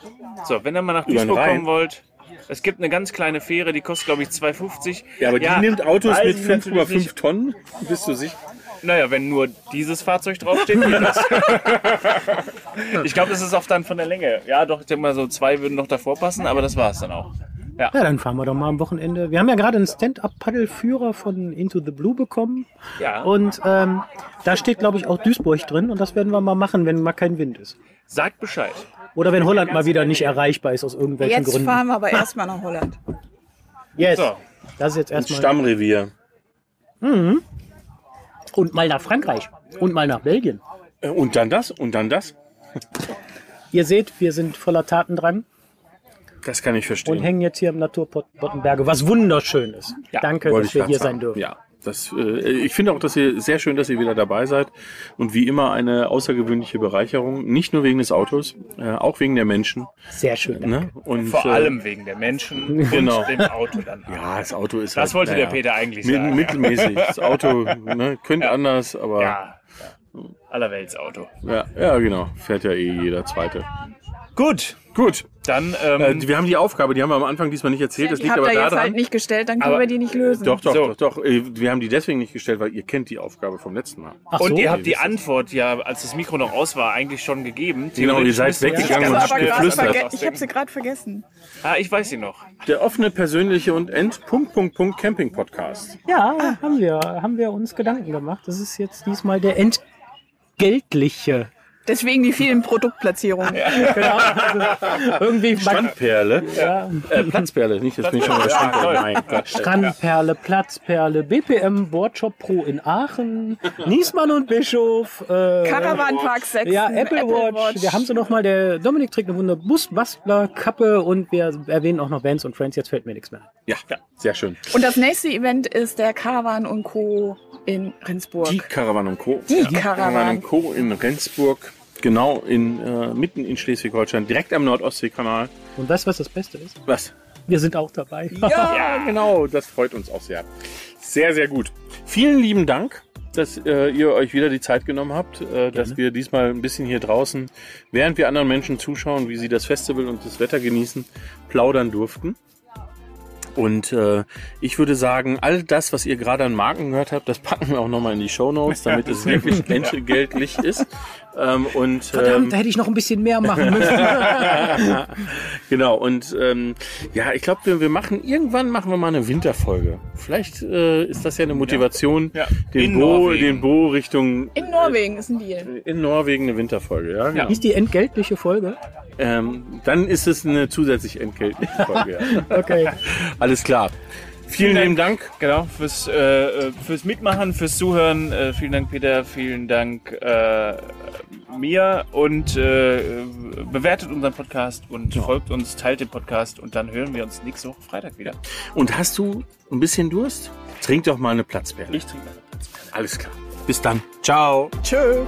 B: So, wenn ihr mal nach Duisburg kommen wollt, es gibt eine ganz kleine Fähre, die kostet, glaube ich, 2,50.
A: Ja, aber die nimmt Autos mit
B: ich natürlich
A: 5,5
B: nicht.
A: Tonnen. Bist du sicher?
B: Naja, wenn nur dieses Fahrzeug draufsteht, geht das. ich glaube, das ist oft dann von der Länge. Ja, doch, ich denke mal, so zwei würden noch davor passen, aber das war es dann auch.
F: Ja, dann fahren wir doch mal am Wochenende. Wir haben ja gerade einen Stand-Up-Paddelführer von Into the Blue bekommen.
B: Ja.
F: Und ähm, da steht, glaube ich, auch Duisburg drin. Und das werden wir mal machen, wenn mal kein Wind ist.
B: Sagt Bescheid.
F: Oder wenn Holland mal wieder nicht erreichbar ist aus irgendwelchen
E: Jetzt
F: Gründen.
E: fahren wir aber erstmal nach Holland.
F: Yes.
B: So.
F: Das ist jetzt erstmal.
A: Stammrevier.
F: Und mal nach Frankreich. Und mal nach Belgien.
A: Äh, Und dann das und dann das.
F: Ihr seht, wir sind voller Tatendrang
A: Das kann ich
F: und
A: verstehen.
F: hängen jetzt hier im Naturpott Boddenberge, was wunderschön ist. Danke,
A: Wollte
F: dass
A: ich
F: wir hier
A: sagen.
F: sein dürfen.
A: Ja, das, äh, ich finde auch, dass ihr sehr schön, dass ihr wieder dabei seid und wie immer eine außergewöhnliche Bereicherung, nicht nur wegen des Autos, äh, auch wegen der Menschen.
F: Sehr schön.
A: Ne? Und,
B: Vor
A: äh,
B: allem wegen der Menschen
A: Genau.
B: und dem Auto dann.
A: Ja, das Auto ist
B: Das
A: halt,
B: wollte
A: naja,
B: der Peter eigentlich sagen.
A: mittelmäßig. Das Auto ne, könnte anders, aber ja.
B: Ja. Allerweltsauto.
A: Ja, genau. Fährt ja eh jeder Zweite.
B: Gut,
A: Gut.
B: dann ähm,
A: Äh, wir haben die Aufgabe, die haben wir am Anfang diesmal nicht erzählt. Das
E: Die
A: liegt
E: habt
A: aber
E: jetzt
A: daran.
E: halt nicht gestellt, dann können
B: Aber-
E: wir die nicht lösen.
A: Doch, doch,
B: So.
A: doch, doch. Äh, Wir haben die deswegen nicht gestellt, weil ihr kennt die Aufgabe vom letzten Mal.
F: Ach
B: und
F: so,
B: ihr habt die. Antwort ja, als das Mikro noch aus war, eigentlich schon gegeben.
A: Genau, ihr seid weggegangen
E: Ich
A: und habt geflüstert.
E: Ich habe sie gerade vergessen.
B: Ah, ich weiß sie noch.
A: Der offene, persönliche und End Punkt, Punkt, Punkt Camping Podcast.
F: Ja, haben wir, haben wir uns Gedanken gemacht. Das ist jetzt diesmal der entgeltliche.
E: Deswegen die vielen Produktplatzierungen.
F: Genau. Also, irgendwie
A: Strandperle.
F: ja,
A: Äh, Platzperle, nicht, das bin ich schon mal Strandperle. Nein, Quatsch.
F: Strandperle, Platzperle, BPM, Boardshop Pro in Aachen, Niesmann und Bischof, äh,
E: Caravan-Park 6.
F: ja, Apple, Watch. Wir haben sie noch mal, der Dominik trägt eine wunderbare Busbastler-Kappe und wir erwähnen auch noch Vans und Friends. Jetzt fällt mir nichts mehr. ein.
A: Ja, sehr schön.
E: Und das nächste Event ist der Caravan und Co. in Rendsburg.
A: Die Caravan und Co.
E: Die
A: Caravan
E: Caravan.
A: und Co. in Rendsburg. Genau, in, äh, mitten in Schleswig-Holstein, direkt am Nordostseekanal.
F: Und weißt du, was das Beste ist?
A: Was?
F: Wir sind auch dabei.
A: Ja, genau, das freut uns auch sehr. Sehr, sehr gut. Vielen lieben Dank, dass äh, ihr euch wieder die Zeit genommen habt, äh, dass wir diesmal ein bisschen hier draußen, während wir anderen Menschen zuschauen, wie sie das Festival und das Wetter genießen, plaudern durften. Und äh, ich würde sagen, all das, was ihr gerade an Marken gehört habt, das packen wir auch nochmal in die Show Notes, damit es wirklich entgeltlich ist. Ähm, und ähm,
F: Verdammt, da hätte ich noch ein bisschen mehr machen müssen.
A: genau, und ähm, ja, ich glaube, wir, wir machen, irgendwann machen wir mal eine Winterfolge. Vielleicht äh, ist das ja eine Motivation,
B: Ja.
A: den,
B: In
A: Bo,
B: Norwegen.
A: den Bo Richtung
E: In Norwegen ist ein Deal.
A: in Norwegen eine Winterfolge. Ja, genau.
F: Ist die entgeltliche Folge?
A: Ähm, dann ist es eine zusätzlich entgeltliche Folge. ja.
F: Okay.
A: Alles klar. Vielen lieben Dank.
B: Genau, fürs, äh, fürs Mitmachen, fürs Zuhören. Äh, vielen Dank, Peter. Vielen Dank äh, mir. Und äh, bewertet unseren Podcast und folgt uns, teilt den Podcast. Und dann hören wir uns nächste Woche Freitag wieder.
A: Und hast du ein bisschen Durst? Trink doch mal eine Platzbeere.
B: Ich trinke eine.
A: Alles klar. Bis dann. Ciao.
E: Tschö.